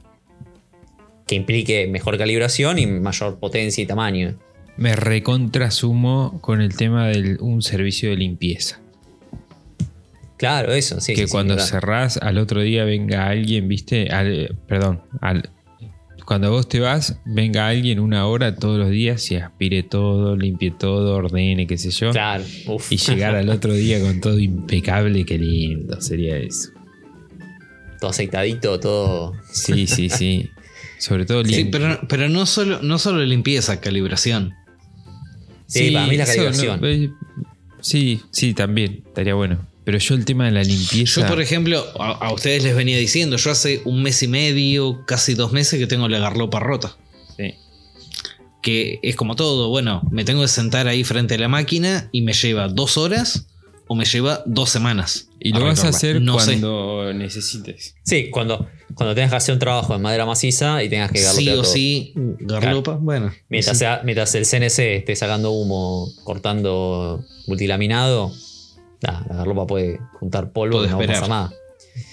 que implique mejor calibración y mayor potencia y tamaño. Me recontrasumo con el tema de un servicio de limpieza. Claro, eso, sí. que sí, sí, cuando claro. cerrás al otro día venga alguien, ¿viste? Al- perdón, al- cuando vos te vas, venga alguien una hora todos los días y aspire todo, limpie todo, ordene, qué sé yo. Claro, uf. Y llegar al otro día con todo impecable, qué lindo sería eso. todo aceitadito, todo. Sí, sí, sí. Sobre todo Sí, limpio. pero, pero no, solo, no solo limpieza, calibración. Sí, para mí la eso calibración. no, eh, sí, sí, también, estaría bueno. Pero yo el tema de la limpieza. Yo, por ejemplo, a, a ustedes les venía diciendo, yo hace un mes y medio, casi dos meses que tengo la garlopa rota. Sí. Que es como todo, bueno, me tengo que sentar ahí frente a la máquina y me lleva dos horas o me lleva dos semanas. Y lo vas a hacer No sé. cuando necesites. Sí, cuando, cuando tengas que hacer un trabajo en madera maciza y tengas que Sí garlopear o todo. sí, garlopa, bueno. Mientras, sí. sea- mientras el CNC esté sacando humo, cortando multilaminado, la garlopa puede juntar polvo y no esperar. pasa nada.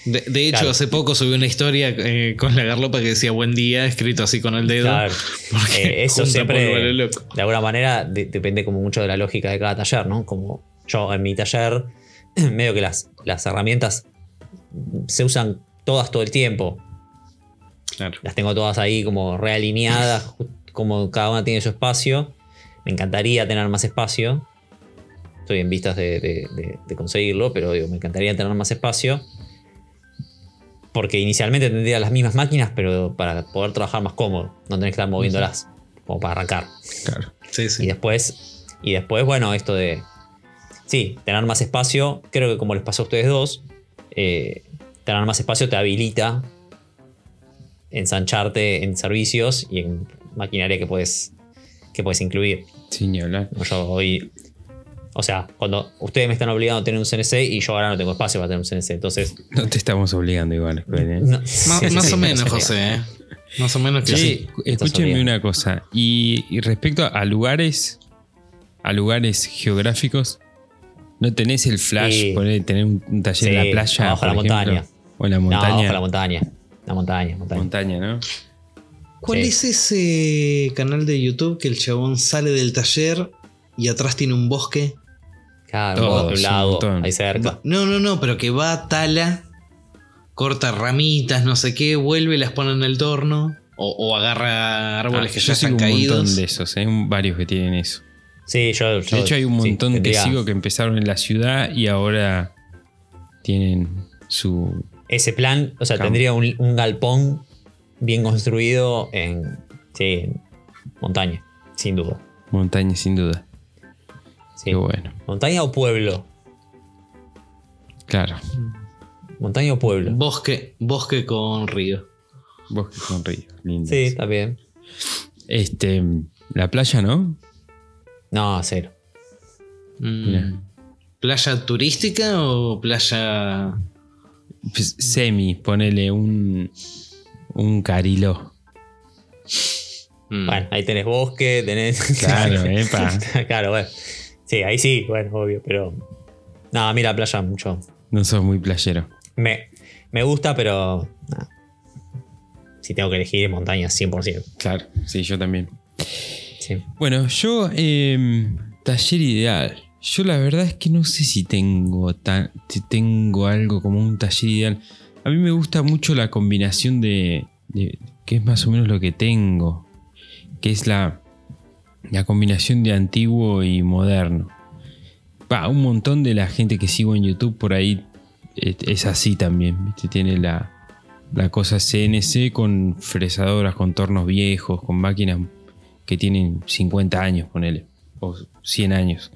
De, de hecho, Claro. hace poco subí una historia eh, con la garlopa que decía buen día, escrito así con el dedo. Claro. Porque Eh, eso siempre, a de alguna manera, de- depende como mucho de la lógica de cada taller, ¿no? Como yo en mi taller, medio que las, las herramientas se usan todas todo el tiempo. Claro. Las tengo todas ahí como realineadas, como cada una tiene su espacio. Me encantaría tener más espacio. Estoy en vistas de, de- de- de conseguirlo, pero digo, me encantaría tener más espacio. Porque inicialmente tendría las mismas máquinas, pero para poder trabajar más cómodo. No tener que estar moviéndolas. Como para arrancar. Claro. Sí, Y sí. después, y después, bueno, esto de. Sí, tener más espacio. Creo que como les pasó a ustedes dos, eh, tener más espacio te habilita ensancharte en servicios y en maquinaria que puedes, que puedes incluir. Sin ni hablar. Yo hoy. O sea, cuando ustedes me están obligando a tener un CNC y yo ahora no tengo espacio para tener un CNC. Entonces. No te estamos obligando igual, ¿eh? no- Más, sí, sí, más sí, o no menos, sé. José. ¿eh? Más o menos que sí. escúchenme una cosa. Y, y respecto a lugares, a lugares geográficos, ¿no tenés el flash Sí. poner, tener un, un taller en la playa? abajo la ejemplo? montaña. O en la No, montaña. ojo, la montaña. La montaña, montaña. montaña, ¿no? ¿Cuál Sí. es ese canal de YouTube que el chabón sale del taller y atrás tiene un bosque? Claro, Todos, un un lago, montón. ahí cerca. No, no, no, pero que va tala, corta ramitas, no sé qué, vuelve y las pone en el torno. O, o agarra árboles Ah, que ya están un montón caídos. de esos, hay varios que tienen eso. Sí, yo. yo- De hecho, hay un sí, montón que tendría sigo que empezaron en la ciudad y ahora tienen su. Ese plan, o sea, Campo. tendría un, un galpón bien construido en. Sí, en montaña, sin duda. montaña, sin duda. Sí. Qué bueno. ¿Montaña o pueblo? Claro. ¿Montaña o pueblo? Bosque, bosque con río. Bosque con río. Lindo. Sí, está bien. Este. La playa, ¿no? No, cero. Mm. Mira. ¿Playa turística o playa.? Pues, semi, ponele un. Un carilo. Mm. Bueno, ahí tenés bosque, tenés. Claro, epa. claro, bueno. Sí, ahí sí, bueno, obvio, pero. No, a mí la playa mucho. No sos muy playero. Me, me gusta, pero. Si tengo que elegir montaña, 100%. Claro, sí, yo también. Bueno, yo. em, taller ideal. Yo la verdad es que no sé si tengo, tan, tengo algo como un taller ideal. A mí me gusta mucho la combinación de, que es más o menos lo que tengo. Que es la, la combinación de antiguo y moderno. Va, un montón de la gente que sigo en YouTube por ahí es, así también. Tiene la, la cosa CNC con fresadoras, con tornos viejos, con máquinas que tienen 50 años, ponele, o 100 años.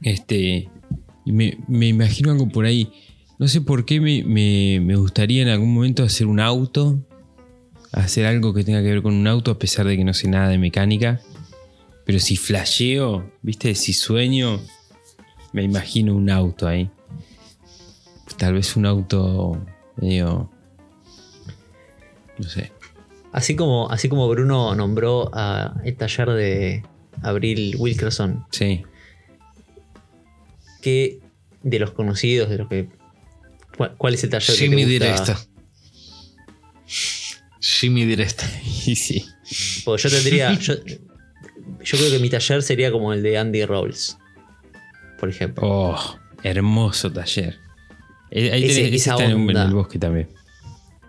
Este, me, me imagino algo por ahí. No sé por qué me, me- me gustaría en algún momento hacer un auto, hacer algo que tenga que ver con un auto, a pesar de que no sé nada de mecánica. Pero si flasheo, viste, si sueño, me imagino un auto ahí. Tal vez un auto medio. No sé. Así como, así como Bruno nombró a el taller de Abril Wilkerson, Sí. que de los conocidos, de los que. ¿Cuál, cuál es el taller Jimmy que te gusta? Directa. Jimmy Directa. Y sí. Porque yo tendría. yo, yo creo que mi taller sería como el de Andy Rolls. Por ejemplo. Oh, hermoso taller. Eh, Ahí Ese- tenés- ese esa está en, en onda. el bosque también.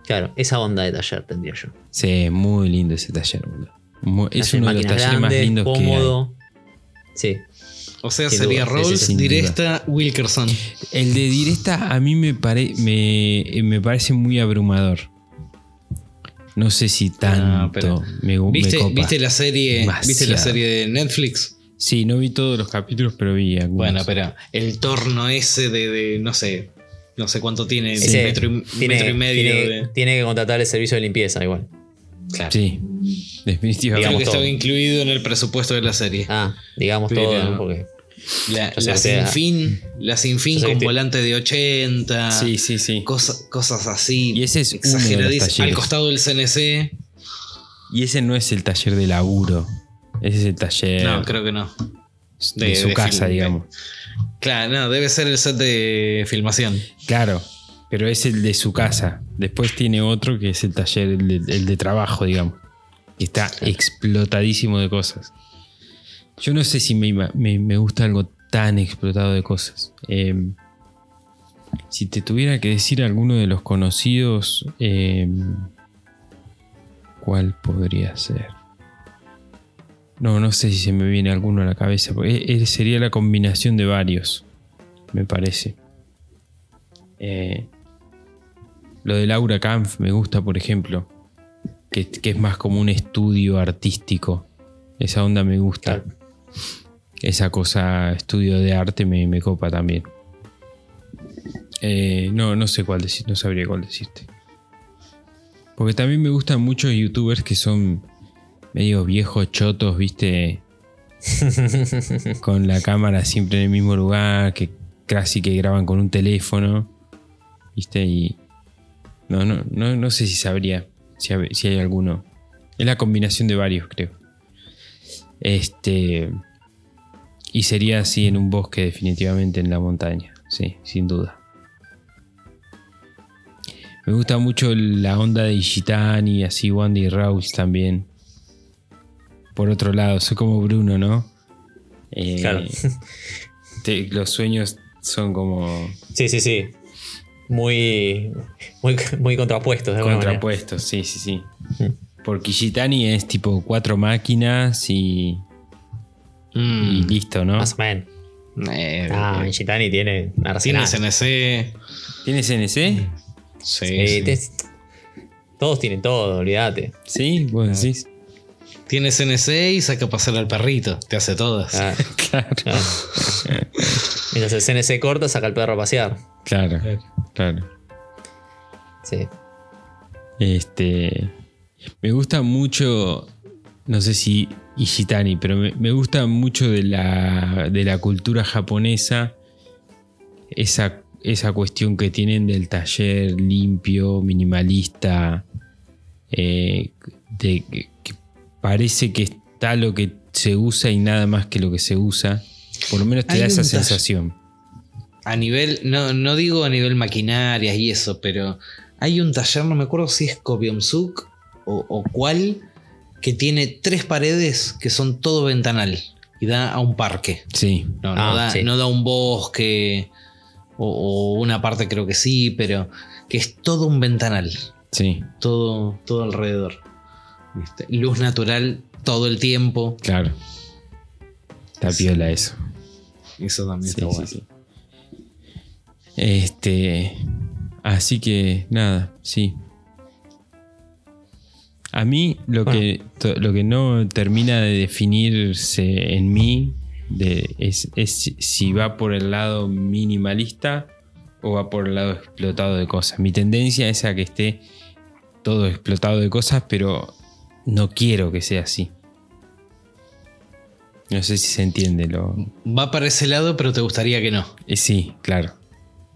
Claro, esa onda de taller tendría yo. Sí, muy lindo ese taller, boludo. Es uno de los talleres más lindos que hay. cómodo. Sí. O sea, Sin sería duda, sí, sí, Rolls, Directa, Wilkerson. El de Directa a mí me, pare- me, me parece muy abrumador. No sé si tanto Ah, pero- me, me ¿Viste, copa. ¿Viste la serie? Demasiado. ¿Viste la serie de Netflix? Sí, no vi todos los capítulos, pero vi algunos. Bueno, pero el torno ese de, de, no sé, no sé cuánto tiene, Ese metro, y, tiene, metro y medio tiene- de. tiene que contratar el servicio de limpieza igual. Claro. Sí, definitivamente. Creo que estaba todo. incluido en el presupuesto de la serie. Ah, digamos Pero- todo, ¿no? Porque. la, la te- Sinfín, la Sinfín con te- volante de 80. Sí, sí, sí. Cosas, cosas así. Y ese es talleres. Al costado del CNC. Y ese no es el taller de laburo. Ese es el taller No, creo que no. de, de- su de casa, film- digamos. Claro, no, debe ser el set de filmación. Claro. pero es el de su casa. Después tiene otro que es el taller, el de, el de trabajo, digamos. Que está explotadísimo de cosas. Yo no sé si me, me- me gusta algo tan explotado de cosas. Eh, si te tuviera que decir alguno de los conocidos, eh, ¿cuál podría ser? No, no sé si se me viene alguno a la cabeza. Porque eh, sería la combinación de varios, me parece. Eh, lo de Laura Kampf me gusta, por ejemplo. Que, que es más como un estudio artístico. Esa onda me gusta. Claro. Esa cosa, estudio de arte, me, me copa también. Eh, no, no sé cuál decir, no sabría cuál decirte. Porque también me gustan muchos youtubers que son medio viejos, chotos, viste. con la cámara siempre en el mismo lugar, que casi que graban con un teléfono. ¿Viste? Y. No, no, no, no sé si sabría si, si hay alguno. Es la combinación de varios, creo. Este. Y sería así en un bosque, definitivamente en la montaña. Sí, sin duda. Me gusta mucho la onda de Ishitani, así Wandy Rouse también. Por otro lado, soy como Bruno, ¿no? Eh, Claro. te- los sueños son como Sí, sí, sí. Muy, muy, muy contrapuestos. De contrapuestos, sí, sí, sí. Mm. Porque Ishitani es tipo cuatro máquinas y, Mm, y listo, ¿no? Más o menos. eh, Ah, eh, Ishitani tiene tiene. CNC. ¿Tienes CNC? Sí, sí. te- todos tienen todo, olvídate. Sí, vos decís. Tiene CNC y saca a pasar al perrito. Te hace todas. Ah, Claro. ah. Mientras el CNC corta, saca al perro a pasear. Claro, claro. Sí. Este. Me gusta mucho. No sé si Ishitani, pero me, me gusta mucho de la, de la cultura japonesa. Esa, esa cuestión que tienen del taller limpio, minimalista. eh, de, que parece que está lo que se usa y nada más que lo que se usa. Por lo menos te Hay da esa sensación. A nivel, no, no digo a nivel maquinarias y eso, pero hay un taller, no me acuerdo si es Kobyomsuk o, o cuál, que tiene tres paredes que son todo ventanal y da a un parque. Sí, No, no, Ah, da, sí. no da un bosque o, o una parte creo que sí, pero que es todo un ventanal, sí, todo, todo alrededor. ¿Viste? Luz natural todo el tiempo. claro. Está Sí. piola eso. Eso también Sí, está bueno. sí. Este. Así que nada, sí. A mí lo, Bueno. que, to- lo que no termina de definirse en mí de- es, es si- si va por el lado minimalista o va por el lado explotado de cosas. Mi tendencia es a que esté todo explotado de cosas, pero no quiero que sea así. No sé si se entiende lo, Va para ese lado, pero te gustaría que no. eh, sí, claro.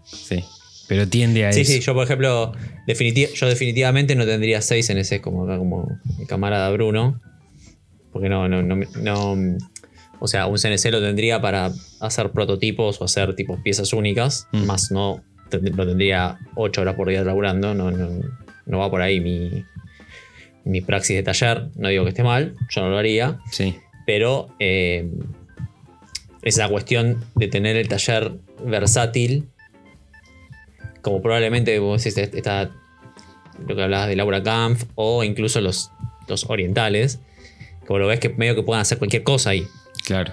Sí. Pero tiende a Sí, eso. sí, yo por ejemplo, definiti- yo definitivamente no tendría 6 en ese como acá como mi camarada Bruno. Porque no, no, no, no- O sea, un CNC lo tendría para hacer prototipos o hacer tipo piezas únicas. Mm. Más no lo tendría 8 horas por día laburando. No, no, no va por ahí mi, mi praxis de taller. No digo que esté mal, yo no lo haría. Sí. Pero eh, esa cuestión de tener el taller versátil, como probablemente vos decís, est- está lo que hablabas de Laura Kampf o incluso los, los orientales, como lo ves que medio que pueden hacer cualquier cosa ahí. Claro,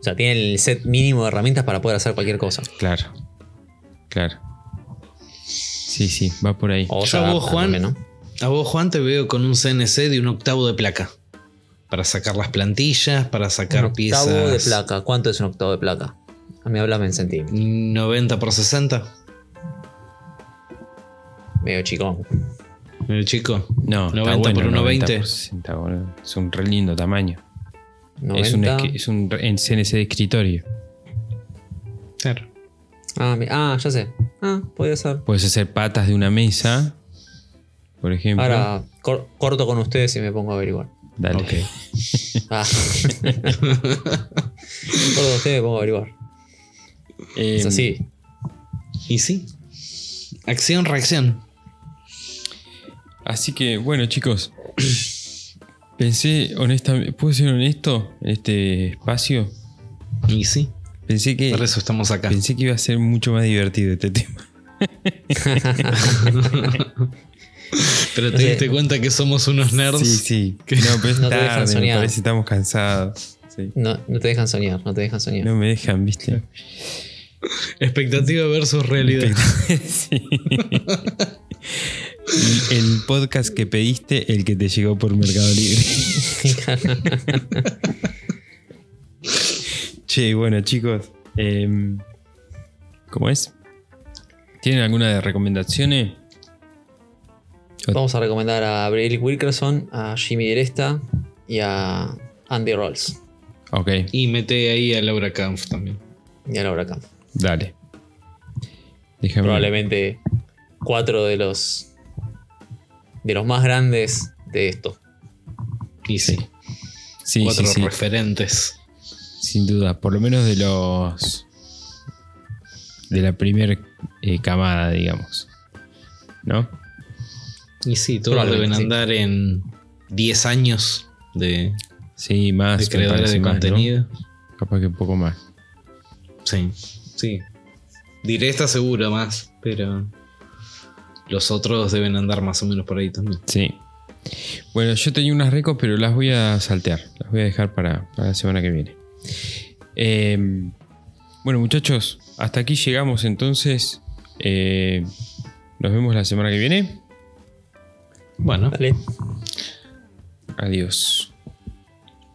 O sea, tienen el set mínimo de herramientas para poder hacer cualquier cosa. claro. Claro. Sí, sí, va por ahí. O Yo se a vos, Juan, también, ¿no? A vos, Juan, te veo con un CNC de un octavo de placa. Para sacar las plantillas, para sacar Un piezas. octavo de placa. ¿Cuánto es un octavo de placa? A mí háblame en centímetros. 90 por 60. Medio chicón. El chico. No, está 90 bueno, por 90 1.20. por 60, boludo. Es un re lindo tamaño. 90. Es un, es CNC de escritorio. Claro. Ah, ah, ya sé. Ah, podría ser. Puedes hacer patas de una mesa, por ejemplo. Ahora cor- corto con ustedes y me pongo a averiguar. Dale. Ok. Ah. corto con ustedes y me pongo a averiguar. Eh, Es así. Y sí. acción, reacción. Así que, bueno, chicos. Pensé, honestamente, ¿puedo ser honesto en este espacio? Y sí, Pensé que, por eso estamos acá. pensé que iba a ser mucho más divertido este tema. Pero te O sea, diste cuenta que somos unos nerds. Sí, sí. No, pero es No te dejan tarde, me soñar. parece que estamos cansados. Sí. No, no te dejan soñar, no te dejan soñar. No me dejan, ¿viste? Expectativa versus realidad. Sí. El- El podcast que pediste, el que te llegó por Mercado Libre. Che, bueno, chicos. em, ¿Cómo es? ¿Tienen alguna de recomendaciones? Vamos a recomendar a Bradley Wilkerson, a Jimmy Diresta y a Andy Rolls Ok, Y mete ahí a Laura Kampf también. y a Laura Camp. dale. Déjame. Probablemente cuatro de los de los más grandes de esto. Y sí, Sí, cuatro sí, sí. referentes. Sin duda. Por lo menos de los. De la primera camada, digamos. ¿No? Y sí, todos deben sí. andar en 10 años de, Sí, más. de creadores de más, ¿no? contenido. Capaz que un poco más. Sí, sí. Diré esta segura más, pero los otros deben andar más o menos por ahí también. Sí. Bueno, yo tenía unas recos, pero las voy a saltear. Las voy a dejar para, para la semana que viene. Eh, bueno, muchachos, hasta aquí llegamos entonces. Eh, nos vemos la semana que viene. Bueno, Dale. Adiós.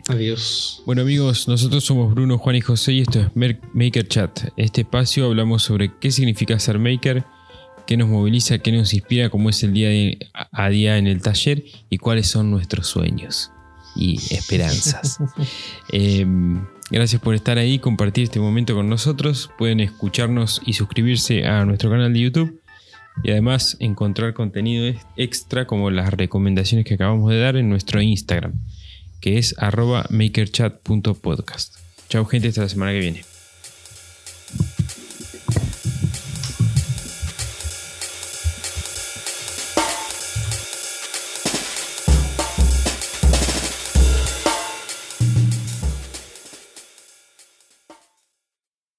adiós. Bueno amigos, nosotros somos Bruno, Juan y José y esto es Maker Chat. Este espacio hablamos sobre qué significa ser maker, qué nos moviliza, qué nos inspira, cómo es el día a día en el taller y cuáles son nuestros sueños y esperanzas. Eh, gracias por estar ahí, compartir este momento con nosotros. Pueden escucharnos y suscribirse a nuestro canal de YouTube. Y además encontrar contenido ex- extra como las recomendaciones que acabamos de dar en nuestro Instagram, que es arroba makerchat.podcast. Chau gente, hasta la semana que viene.